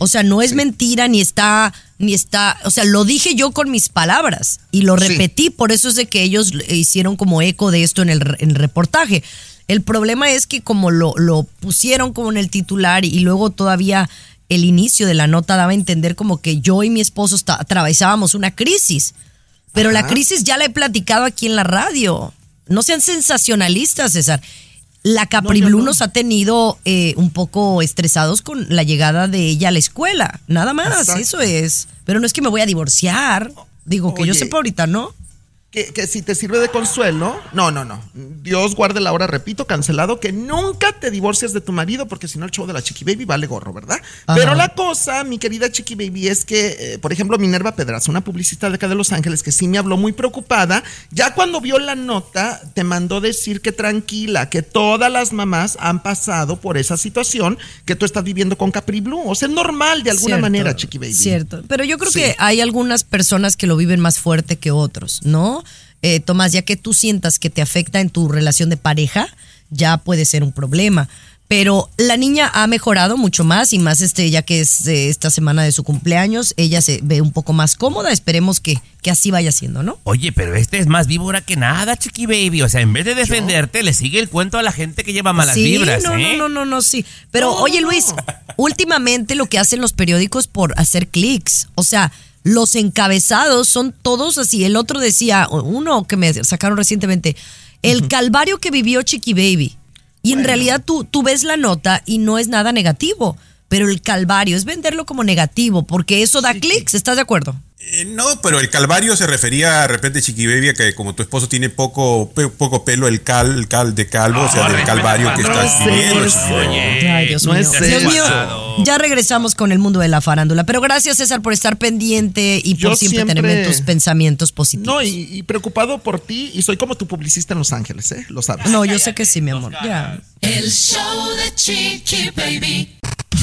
O sea, no es mentira ni está ni está, o sea, lo dije yo con mis palabras y lo Sí. repetí, por eso es de que ellos hicieron como eco de esto en el, re- en el reportaje. El problema es que como lo, lo pusieron como en el titular y luego todavía el inicio de la nota daba a entender como que yo y mi esposo está- atravesábamos una crisis. Pero la crisis ya la he platicado aquí en la radio. No sean sensacionalistas, César. La Capri No, yo Blue no. nos ha tenido eh, un poco estresados con la llegada de ella a la escuela. Nada más, Exacto. eso es. Pero no es que me voy a divorciar. Digo, que yo sepa ahorita, ¿no? Que, que si te sirve de consuelo, no, no, no. Dios guarde la hora, repito, cancelado, que nunca te divorcies de tu marido, porque si no el show de la Chiqui Baby vale gorro, ¿verdad? Ajá. Pero la cosa, mi querida Chiqui Baby, es que, eh, por ejemplo, Minerva Pedraza, una publicista de acá de Los Ángeles, que sí me habló muy preocupada, ya cuando vio la nota, te mandó decir que tranquila, que todas las mamás han pasado por esa situación que tú estás viviendo con Capri Blue. O sea, es normal de alguna Cierto, manera, Chiqui Baby. Cierto. Pero yo creo Sí. que hay algunas personas que lo viven más fuerte que otros, ¿no? Eh, Tomás, ya que tú sientas que te afecta en tu relación de pareja, ya puede ser un problema. Pero la niña ha mejorado mucho más y más este, ya que es eh, esta semana de su cumpleaños, ella se ve un poco más cómoda. Esperemos que, que así vaya siendo, ¿no? Oye, pero este es más víbora que nada, Chiqui Baby. O sea, en vez de defenderte, le sigue el cuento a la gente que lleva malas sí, vibras, no, ¿eh? no, no, no, no, sí. Pero No, oye, Luis, no. últimamente lo que hacen los periódicos por hacer clics, o sea, los encabezados son todos así. El otro decía, uno que me sacaron recientemente, el calvario que vivió Chiqui Baby. Y en realidad tú, tú ves la nota y no es nada negativo, pero el calvario es venderlo como negativo, porque eso da clics, ¿estás de acuerdo? Eh, no, pero el calvario se refería de repente, Chiqui Baby, a que como tu esposo tiene poco, pe- poco pelo, el cal, el cal de calvo, o sea, del calvario que estás es viviendo. Ay, Dios no mío. es Dios eso. mío, ya regresamos con el mundo de la farándula. Pero gracias, César, por estar pendiente y por siempre, siempre- tenerme tus pensamientos positivos. No, y, y preocupado por ti, y soy como tu publicista en Los Ángeles, ¿eh? Lo sabes. No, yo sé que sí, mi amor. Ya. El show de Chiqui Baby.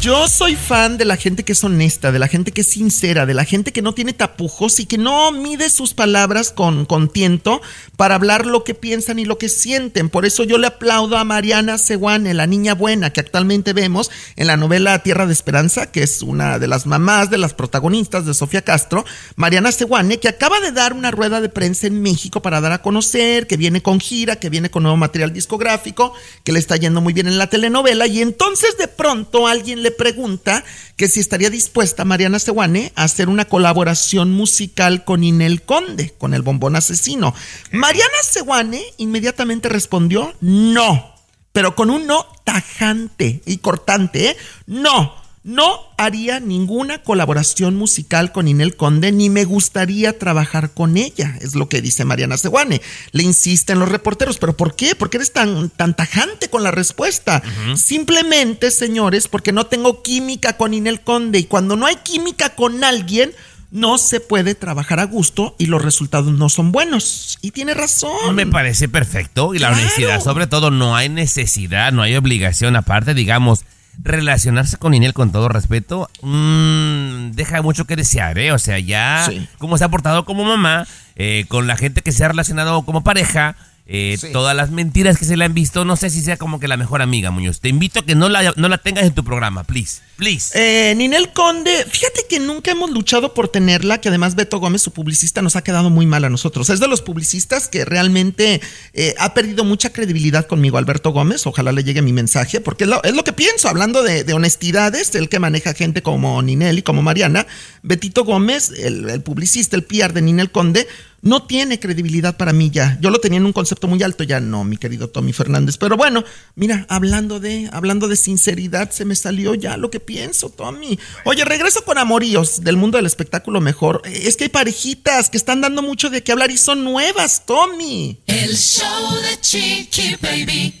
Yo soy fan de la gente que es honesta, de la gente que es sincera, de la gente que no tiene tapujos y que no mide sus palabras con, con tiento para hablar lo que piensan y lo que sienten. Por eso yo le aplaudo a Mariana Seguane, la niña buena que actualmente vemos en la novela Tierra de Esperanza, que es una de las mamás de las protagonistas de Sofía Castro. Mariana Seguane, que acaba de dar una rueda de prensa en México para dar a conocer que viene con gira, que viene con nuevo material discográfico, que le está yendo muy bien en la telenovela. Y entonces de pronto alguien le pregunta que si estaría dispuesta Mariana Seguane a hacer una colaboración musical con Inel Conde, con el bombón asesino. Mariana Seguane inmediatamente respondió no, pero con un no tajante y cortante, ¿eh? No. No haría ninguna colaboración musical con Inel Conde ni me gustaría trabajar con ella, es lo que dice Mariana Seguane. Le insisten los reporteros, pero ¿por qué? ¿Por qué eres tan, tan tajante con la respuesta? Simplemente, señores, porque no tengo química con Inel Conde y cuando no hay química con alguien, no se puede trabajar a gusto y los resultados no son buenos. Y tiene razón. Me parece perfecto. Y la honestidad, sobre todo, no hay necesidad, no hay obligación. Aparte, digamos, relacionarse con Inel con todo respeto, mm, deja mucho que desear, ¿eh? O sea, ya, Sí. como se ha portado como mamá, eh, con la gente que se ha relacionado como pareja, eh, Sí. todas las mentiras que se le han visto, no sé si sea como que la mejor amiga, Muñoz. Te invito a que no la, no la tengas en tu programa, please, please. Eh, Ninel Conde, fíjate que nunca hemos luchado por tenerla, que además Beto Gómez, su publicista, nos ha quedado muy mal a nosotros. Es de los publicistas que realmente eh, ha perdido mucha credibilidad conmigo, Alberto Gómez. Ojalá le llegue mi mensaje, porque es lo, es lo que pienso, hablando de, de honestidades, el que maneja gente como Ninel y como Mariana. Betito Gómez, el, el publicista, el PR de Ninel Conde, no tiene credibilidad para mí ya. Yo lo tenía en un concepto muy alto, ya no, mi querido Tommy Fernández. Pero bueno, mira, hablando de, hablando de sinceridad, se me salió ya lo que pienso, Tommy. Oye, regreso con amoríos del mundo del espectáculo mejor. Es que hay parejitas que están dando mucho de qué hablar y son nuevas, Tommy. El show de Chiqui Baby.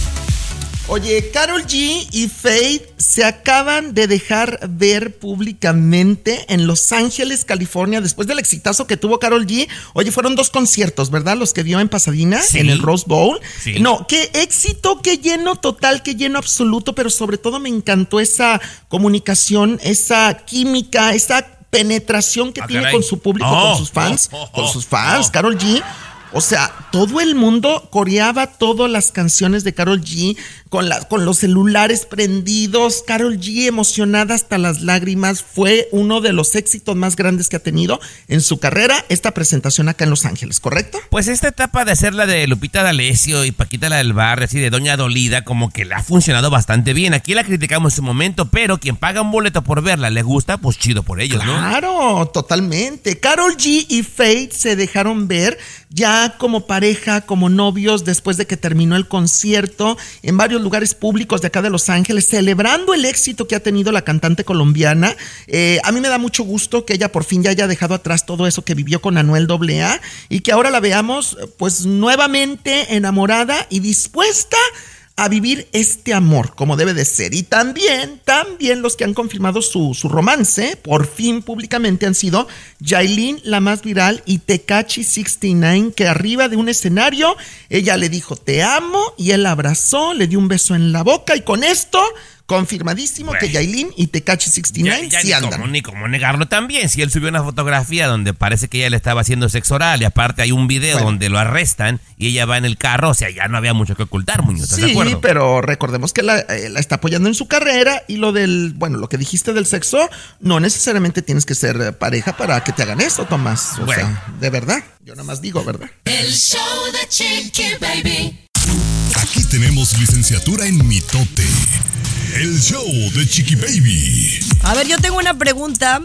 Oye, Carol G y Faith se acaban de dejar ver públicamente en Los Ángeles, California, después del exitazo que tuvo Carol G. Oye, fueron dos conciertos, ¿verdad? Los que dio en Pasadena, Sí. en el Rose Bowl. Sí. No, qué éxito, qué lleno total, qué lleno absoluto, pero sobre todo me encantó esa comunicación, esa química, esa penetración que Ah, tiene caray. con su público, Oh, con sus fans, oh, oh, con oh, sus fans, oh. Carol G. O sea, todo el mundo coreaba todas las canciones de Carol G con, la- con los celulares prendidos. Carol G emocionada hasta las lágrimas. Fue uno de los éxitos más grandes que ha tenido en su carrera esta presentación acá en Los Ángeles, ¿correcto? Pues esta etapa de hacer la de Lupita D'Alessio y Paquita la del Barrio, así de Doña Dolida, como que le ha funcionado bastante bien. Aquí la criticamos en su momento, pero quien paga un boleto por verla le gusta, pues chido por ellos, ¿no? Claro, totalmente. Carol G y Faith se dejaron ver ya como pareja, como novios, después de que terminó el concierto en varios lugares públicos de acá de Los Ángeles, celebrando el éxito que ha tenido la cantante colombiana. Eh, a mí me da mucho gusto que ella por fin ya haya dejado atrás todo eso que vivió con Anuel AA y que ahora la veamos pues nuevamente enamorada y dispuesta vivir este amor como debe de ser. Y también, también los que han confirmado su, su romance, por fin públicamente han sido Yailin, la más viral, y Tekachi 69, que arriba de un escenario, ella le dijo te amo, y él la abrazó, le dio un beso en la boca, y con esto, confirmadísimo que Yailin y Tekachi 69 Ya, ya sí ni, andan. cómo, ni cómo negarlo también. Si él subió una fotografía donde parece que ella le estaba haciendo sexo oral y aparte hay un video Bueno. donde lo arrestan y ella va en el carro, o sea, ya no había mucho que ocultar, Muñoz, ¿estás de Sí, acuerdo? pero recordemos que la, eh, la está apoyando en su carrera y lo del, bueno, lo que dijiste del sexo, no necesariamente tienes que ser eh, pareja para que te hagan eso, Tomás. O Bueno. sea, de verdad. Yo nada más digo, ¿verdad? El show de Chiqui Baby. Aquí tenemos licenciatura en mitote. El show de Chiqui Baby. A ver, yo tengo una pregunta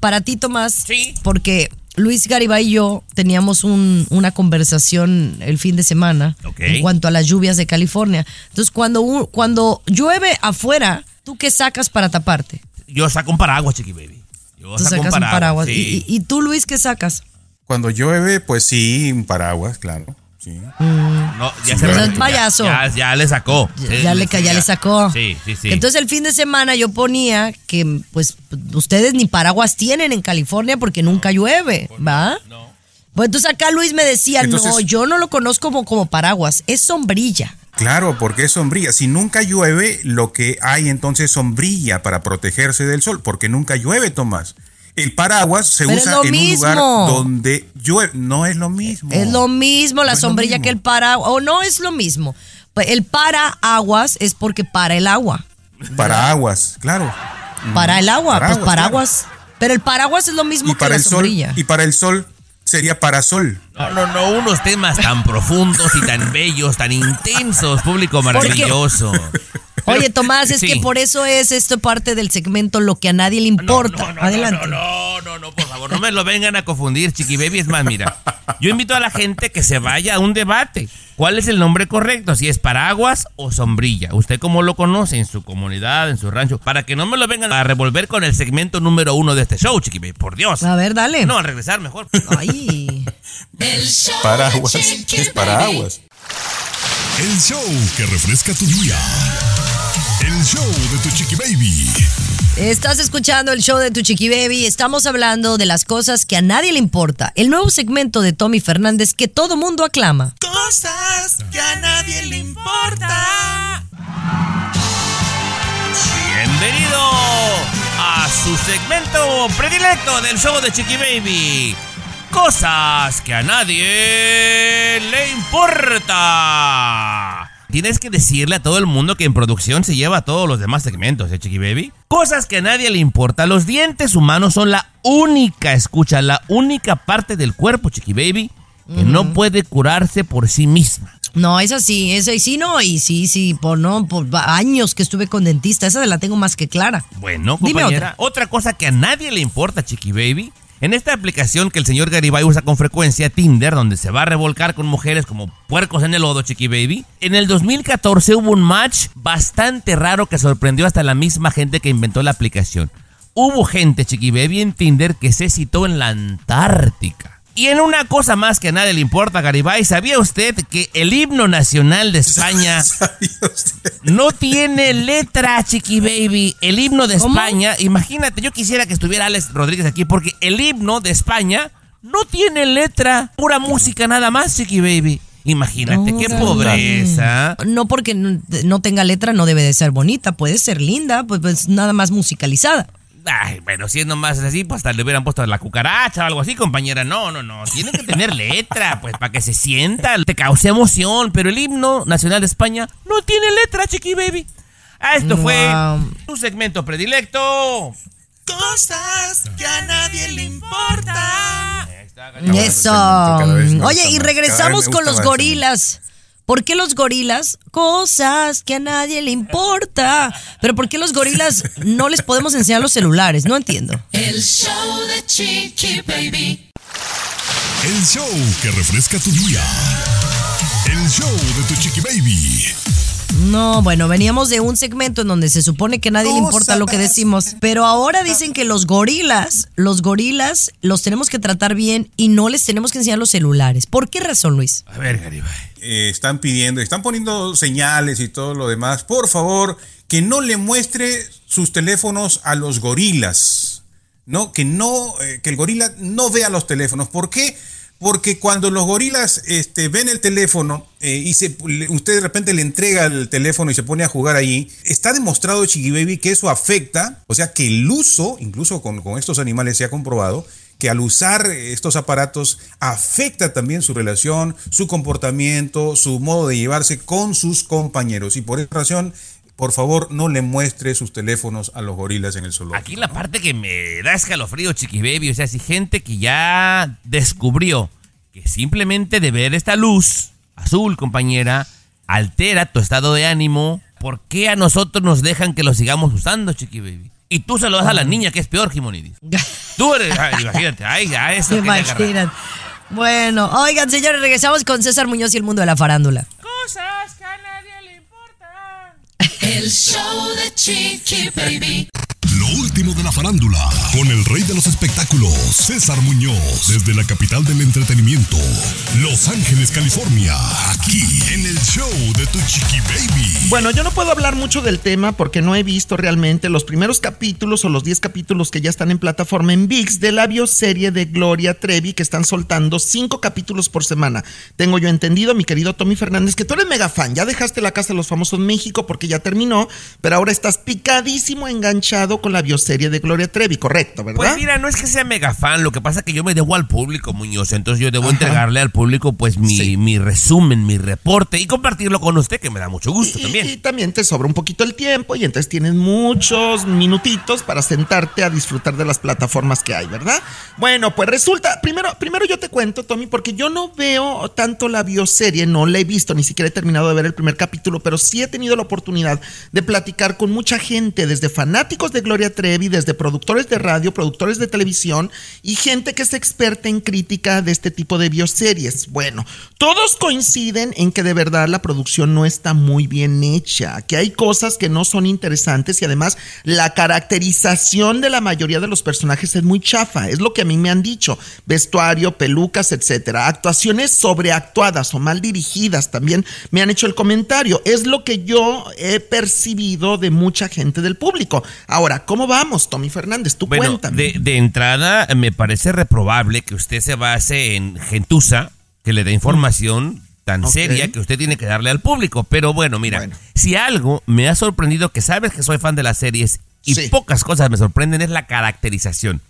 para ti, Tomás. Sí. Porque Luis Garibay y yo teníamos un- una conversación el fin de semana en cuanto a las lluvias de California. Entonces, cuando, un- cuando llueve afuera, ¿tú qué sacas para taparte? Yo saco un paraguas, Chiqui Baby. Yo Tú saco sacas un paraguas. sí. ¿Y, y- y tú, Luis, qué sacas? Cuando llueve, pues sí, un paraguas, claro. Sí. No, ya Sí, se es payaso. Ya, ya le sacó. Ya, Sí, ya le, sí, ya le sacó. Sí, sí, sí. Entonces el fin de semana yo ponía que pues ustedes ni paraguas tienen en California porque nunca llueve, ¿va? No. Pues entonces acá Luis me decía, no, yo no lo conozco como, como paraguas, es sombrilla. Claro, porque es sombrilla. Si nunca llueve, lo que hay entonces es sombrilla para protegerse del sol, porque nunca llueve, Tomás. El paraguas se Pero usa en un lugar donde llueve. No es lo mismo. Es lo mismo la No sombrilla mismo. que el paraguas, o no es lo mismo. Pues el paraguas es porque para el agua, Paraguas, claro. para el agua, pues Paraguas, paraguas. Pero el paraguas es lo mismo Y que para la el sol, sombrilla. y para el sol sería parasol. No, no, no, unos temas tan profundos y tan bellos, tan intensos, público maravilloso. Oye, Tomás, es Sí. que por eso es esto parte del segmento lo que a nadie le importa. Adelante. No, no, no, por favor, no me lo vengan a confundir, Chiqui Baby. Es más, mira, yo invito a la gente que se vaya a un debate. ¿Cuál es el nombre correcto? Si es paraguas o sombrilla. ¿Usted cómo lo conoce en su comunidad, en su rancho? Para que no me lo vengan a revolver con el segmento número uno de este show, Chiqui Baby. Por Dios. A ver, dale. No, al regresar mejor. Ay. El show Paraguas. Es paraguas. El show que refresca tu día. El show de tu Chiqui Baby. Estás escuchando el show de tu Chiqui Baby. Estamos hablando de las cosas que a nadie le importa. El nuevo segmento de Tommy Fernández que todo mundo aclama. Cosas que a nadie le importa. Bienvenido a su segmento predilecto del show de Chiqui Baby. Cosas que a nadie le importa. Tienes que decirle a todo el mundo que en producción se lleva todos los demás segmentos, ¿eh, Chiqui Baby? Cosas que a nadie le importa. Los dientes humanos son la única, escucha, la única parte del cuerpo, Chiqui Baby, que no puede curarse por sí misma. No, es así, es así, sí, no, y sí, sí, por no, por años que estuve con dentista, esa la tengo más que clara. Bueno, Dime compañera, otra. cosa que a nadie le importa, Chiqui Baby. En esta aplicación que el señor Garibay usa con frecuencia, Tinder, donde se va a revolcar con mujeres como puercos en el lodo, Chiqui Baby. En el 2014 hubo un match bastante raro que sorprendió hasta la misma gente que inventó la aplicación. Hubo gente, Chiqui Baby, en Tinder que se citó en la Antártica. Y en una cosa más que a nadie le importa, Garibay, ¿sabía usted que el himno nacional de España no tiene letra, Chiqui Baby. El himno de ¿Cómo? España, imagínate, yo quisiera que estuviera Alex Rodríguez aquí porque el himno de España no tiene letra, pura música nada más, Chiqui Baby. Imagínate, qué pobreza. No porque no, no tenga letra no debe de ser bonita, puede ser linda, pues, pues nada más musicalizada. Ay, bueno, si es nomás así, pues hasta le hubieran puesto la cucaracha o algo así, compañera. No, no, no. Tiene que tener letra, pues, para que se sienta, te cause emoción. Pero el himno nacional de España no tiene letra, chiqui baby. Ah, esto fue Wow. tu segmento predilecto. Cosas que a nadie le importa. Eso. vez Oye, y regresamos con los gorilas. ¿Por qué los gorilas? Cosas que a nadie le importa. Pero ¿por qué los gorilas no les podemos enseñar los celulares? No entiendo. El show de Chiqui Baby. El show que refresca tu día. El show de tu chiqui baby. No, bueno, veníamos de un segmento en donde se supone que a nadie le importa lo que decimos, pero ahora dicen que los gorilas, los gorilas los tenemos que tratar bien y no les tenemos que enseñar los celulares. ¿Por qué razón, Luis? A ver, Garibay. eh, están pidiendo, están poniendo señales y todo lo demás, por favor, que no le muestre sus teléfonos a los gorilas, ¿no? Que no, eh, que el gorila no vea los teléfonos. ¿Por qué? Porque cuando los gorilas este, ven el teléfono eh, y se, usted de repente le entrega el teléfono y se pone a jugar allí, está demostrado, Chiqui Baby, que eso afecta, o sea, que el uso, incluso con, con estos animales se ha comprobado, que al usar estos aparatos afecta también su relación, su comportamiento, su modo de llevarse con sus compañeros. Y por esa razón, por favor, no le muestre sus teléfonos a los gorilas en el zoológico. Aquí la parte que me da escalofrío, chiqui baby. O sea, si gente que ya descubrió que simplemente de ver esta luz azul, compañera, altera tu estado de ánimo, ¿por qué a nosotros nos dejan que lo sigamos usando, chiqui baby? Y tú se lo das a la niña, que es peor, Jimonidis. Tú eres, ay, imagínate, ay, ya eso. Imaginan. Bueno, oigan, señores, regresamos con César Muñoz y el mundo de la farándula. Cosas El show de Chiqui Baby. Lo último de la farándula, con el rey de los espectáculos, César Muñoz, desde la capital del entretenimiento, Los Ángeles, California, aquí en el show de tu chiqui baby. Bueno, yo no puedo hablar mucho del tema porque no he visto realmente los primeros capítulos o los 10 capítulos que ya están en plataforma en VIX de la bioserie de Gloria Trevi que están soltando 5 capítulos por semana. Tengo yo entendido, mi querido Tommy Fernández, que tú eres mega fan. Ya dejaste la Casa de los Famosos México porque ya terminó, pero ahora estás picadísimo enganchado con la bioserie de Gloria Trevi, correcto, ¿verdad? Pues mira, no es que sea mega fan, lo que pasa es que yo me debo al público, Muñoz, entonces yo debo entregarle al público pues mi, mi resumen, mi reporte y compartirlo con usted, que me da mucho gusto Y- también. Y también te sobra un poquito el tiempo y entonces tienes muchos minutitos para sentarte a disfrutar de las plataformas que hay, ¿verdad? Bueno, pues resulta, primero, primero yo te cuento, Tommy, porque yo no veo tanto la bioserie, no la he visto, ni siquiera he terminado de ver el primer capítulo, pero sí he tenido la oportunidad de platicar con mucha gente, desde fanáticos de Gloria Trevi, desde productores de radio, productores de televisión y gente que es experta en crítica de este tipo de bioseries. Bueno, todos coinciden en que de verdad la producción no está muy bien hecha, que hay cosas que no son interesantes y además la caracterización de la mayoría de los personajes es muy chafa, es lo que a mí me han dicho, vestuario, pelucas, etcétera, actuaciones sobreactuadas o mal dirigidas también me han hecho el comentario, es lo que yo he percibido de mucha gente del público. Ahora, ¿cómo vamos, Tommy Fernández? Tú Bueno, cuéntame. de, de entrada me parece reprobable que usted se base en gentuza, que le dé información tan seria que usted tiene que darle al público. Pero bueno, mira, si algo me ha sorprendido, que sabes que soy fan de las series y Sí. pocas cosas me sorprenden, es la caracterización.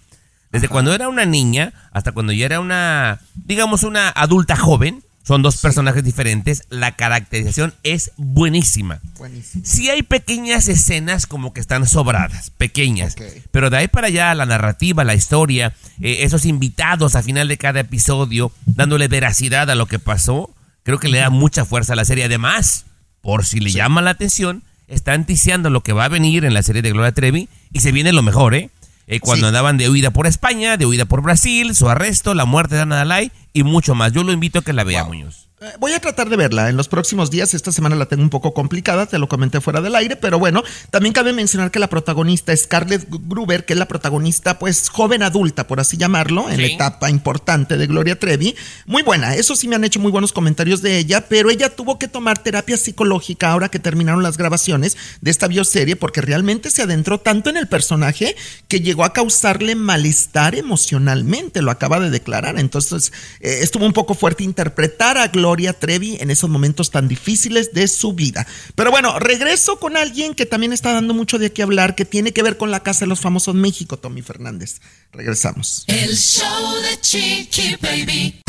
Desde cuando era una niña hasta cuando ya era una, digamos, una adulta joven, son dos personajes diferentes, la caracterización es buenísima. Buenísimo. Sí hay pequeñas escenas como que están sobradas, pequeñas. Pero de ahí para allá la narrativa, la historia, eh, esos invitados a final de cada episodio, dándole veracidad a lo que pasó, creo que le da mucha fuerza a la serie. Además, por si le llama la atención, está anticiando lo que va a venir en la serie de Gloria Trevi y se viene lo mejor, ¿eh? Eh, cuando Sí. andaban de huida por España, de huida por Brasil, su arresto, la muerte de Ana Dalai y mucho más. Yo lo invito a que la vea, Muñoz. Eh, Voy a tratar de verla en los próximos días. Esta semana la tengo un poco complicada, te lo comenté fuera del aire, pero bueno, también cabe mencionar que la protagonista es Scarlett Gruber, que es la protagonista, pues joven adulta, por así llamarlo, en la etapa importante de Gloria Trevi. Muy buena, eso sí me han hecho muy buenos comentarios de ella, pero ella tuvo que tomar terapia psicológica ahora que terminaron las grabaciones de esta bioserie, porque realmente se adentró tanto en el personaje que llegó a causarle malestar emocionalmente, lo acaba de declarar. Entonces, eh, estuvo un poco fuerte interpretar a Gloria Gloria Trevi en esos momentos tan difíciles de su vida. Pero bueno, regreso con alguien que también está dando mucho de qué hablar, que tiene que ver con la Casa de los Famosos México, Tommy Fernández. Regresamos. El show de Chiqui Baby.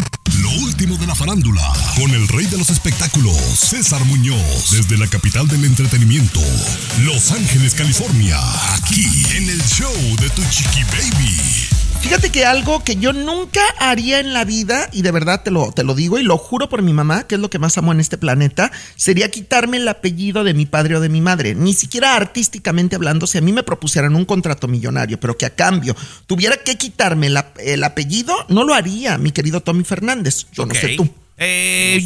Lo último de la farándula, con el rey de los espectáculos, César Muñoz, desde la capital del entretenimiento, Los Ángeles, California, aquí en el show de Tu Chiqui Baby. Fíjate que algo que yo nunca haría en la vida, y de verdad te lo, te lo digo y lo juro por mi mamá, que es lo que más amo en este planeta, sería quitarme el apellido de mi padre o de mi madre. Ni siquiera artísticamente hablando, si a mí me propusieran un contrato millonario, pero que a cambio tuviera que quitarme el, ap- el apellido, no lo haría, mi querido Tommy Fernández. Yo no sé tú. Eh,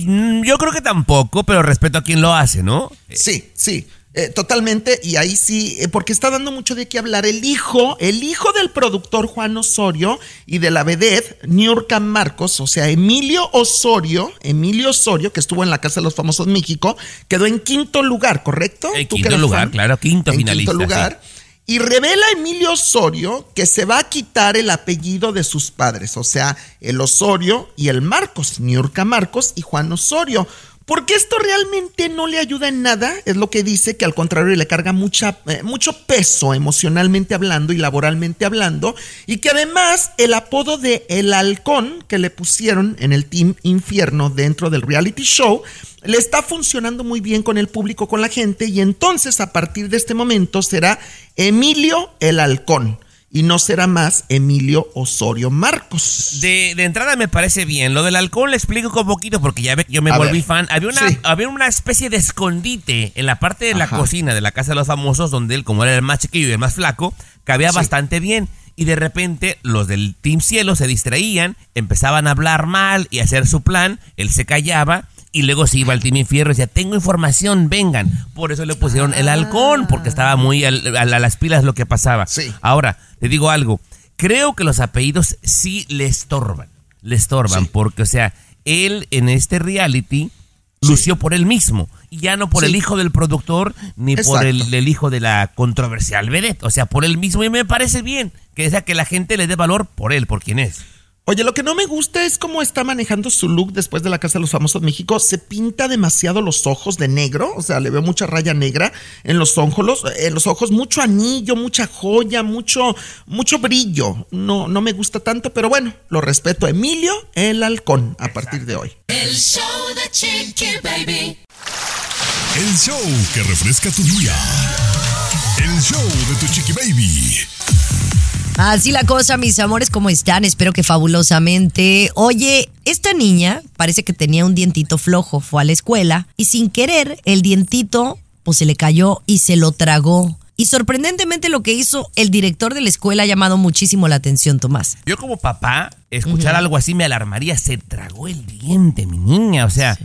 yo creo que tampoco, pero respeto a quien lo hace, ¿no? Sí, sí. Eh, totalmente, y ahí sí, eh, porque está dando mucho de qué hablar. El hijo, el hijo del productor Juan Osorio y de la vedette Niurka Marcos, o sea, Emilio Osorio, Emilio Osorio, que estuvo en la Casa de los Famosos México, quedó en quinto lugar, ¿correcto? En quinto lugar, fan. claro, quinto en finalista. quinto lugar. Y revela Emilio Osorio que se va a quitar el apellido de sus padres, o sea, el Osorio y el Marcos, Niurka Marcos y Juan Osorio. Porque esto realmente no le ayuda en nada, es lo que dice que al contrario le carga mucha, eh, mucho peso emocionalmente hablando y laboralmente hablando, y que además el apodo de El Halcón que le pusieron en el Team Infierno dentro del reality show le está funcionando muy bien con el público, con la gente, y entonces a partir de este momento será Emilio el Halcón y no será más Emilio Osorio Marcos. De, de entrada me parece bien. Lo del alcohol le explico un poquito porque ya ve que yo me A volví ver. fan. Había una, Sí. había una especie de escondite en la parte de la Ajá. cocina de la casa de los famosos, donde él, como era el más chiquillo y el más flaco, cabía Sí. bastante bien. Y de repente los del Team Cielo se distraían, empezaban a hablar mal y a hacer su plan. Él se callaba. Y luego se iba al Team Infierno y decía, tengo información, vengan. Por eso le pusieron el halcón, porque estaba muy al- a, las pilas lo que pasaba. Sí. Ahora, le digo algo. Creo que los apellidos sí le estorban. Le estorban, Sí. porque, o sea, él en este reality lució por él mismo. Y ya no por el hijo del productor, ni por el hijo de la controversial vedette. O sea, por él mismo. Y me parece bien que, sea, que la gente le dé valor por él, por quien es. Oye, lo que no me gusta es cómo está manejando su look después de la Casa de los Famosos México. Se pinta demasiado los ojos de negro, o sea, le veo mucha raya negra en los ojos, en los ojos, mucho anillo, mucha joya, mucho, mucho brillo. No, no me gusta tanto, pero bueno, lo respeto. Emilio el Halcón a partir de hoy. El show de Chiqui Baby. El show que refresca tu día. El show de Tu Chiqui Baby. Así la cosa, mis amores, ¿cómo están? Espero que fabulosamente. Oye, esta niña parece que tenía un dientito flojo, fue a la escuela y sin querer el dientito pues se le cayó y se lo tragó. Y sorprendentemente lo que hizo el director de la escuela ha llamado muchísimo la atención, Tomás. Yo como papá, escuchar algo así me alarmaría. Se tragó el diente, mi niña. O sea,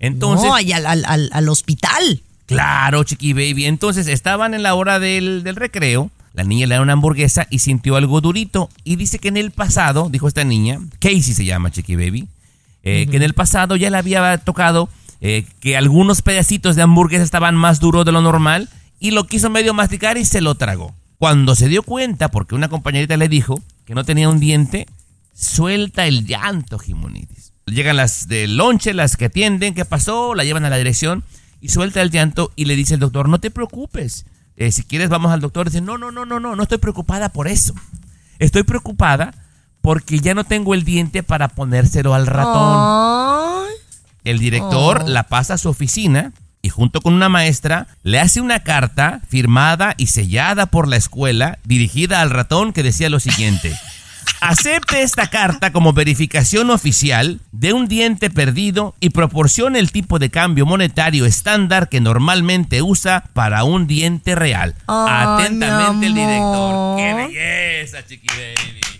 entonces... no, y al, al- al- al hospital. Claro, chiqui baby. Entonces estaban en la hora del, del recreo. La niña le da una hamburguesa y sintió algo durito. Y dice que en el pasado, dijo esta niña, Casey se llama chiqui baby, eh, que en el pasado ya le había tocado eh, que algunos pedacitos de hamburguesa estaban más duros de lo normal y lo quiso medio masticar y se lo tragó. Cuando se dio cuenta, porque una compañerita le dijo que no tenía un diente, suelta el llanto, Jimonitis. Llegan las de lonche, las que atienden, ¿qué pasó? La llevan a la dirección y suelta el llanto y le dice el doctor, no te preocupes, Eh, si quieres vamos al doctor. Dice, no, no, no, no, no, no estoy preocupada por eso. Estoy preocupada porque ya no tengo el diente para ponérselo al ratón. El director Oh. la pasa a su oficina y junto con una maestra le hace una carta firmada y sellada por la escuela dirigida al ratón que decía lo siguiente. Acepte esta carta como verificación oficial de un diente perdido y proporcione el tipo de cambio monetario estándar que normalmente usa para un diente real. Atentamente el director. ¡Qué belleza, chiqui baby!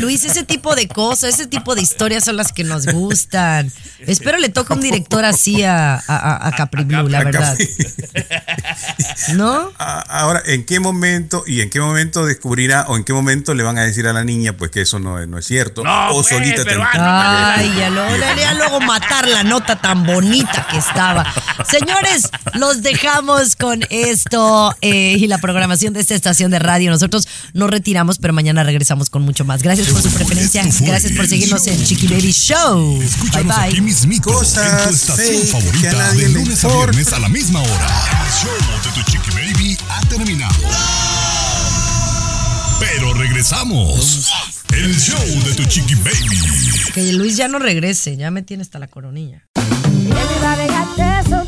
Luis, ese tipo de cosas, ese tipo de historias son las que nos gustan. Espero le toque un director así a, a, a- a Capri Blue, la A verdad. ¿No? Ah, Ahora, ¿en qué momento y en qué momento descubrirá o en qué momento le van a decir a la niña pues que eso no, es- no es cierto? No, o pues, solita que- Ay, ya le haría luego matar la nota tan bonita que estaba. Señores, los dejamos con esto eh, y la programación de esta estación de radio. Nosotros nos retiramos, pero mañana regresamos con mucho más. Más. Gracias por su preferencia. Gracias por seguirnos en. Chiqui Baby Show. Bye Escúchanos aquí bye. mismito, en tu Cosas estación favorita de lunes a viernes a la misma hora. El show de tu chiqui baby ha terminado. Pero regresamos. El show de tu chiqui baby. Que Luis ya no regrese. Ya me tiene hasta la coronilla.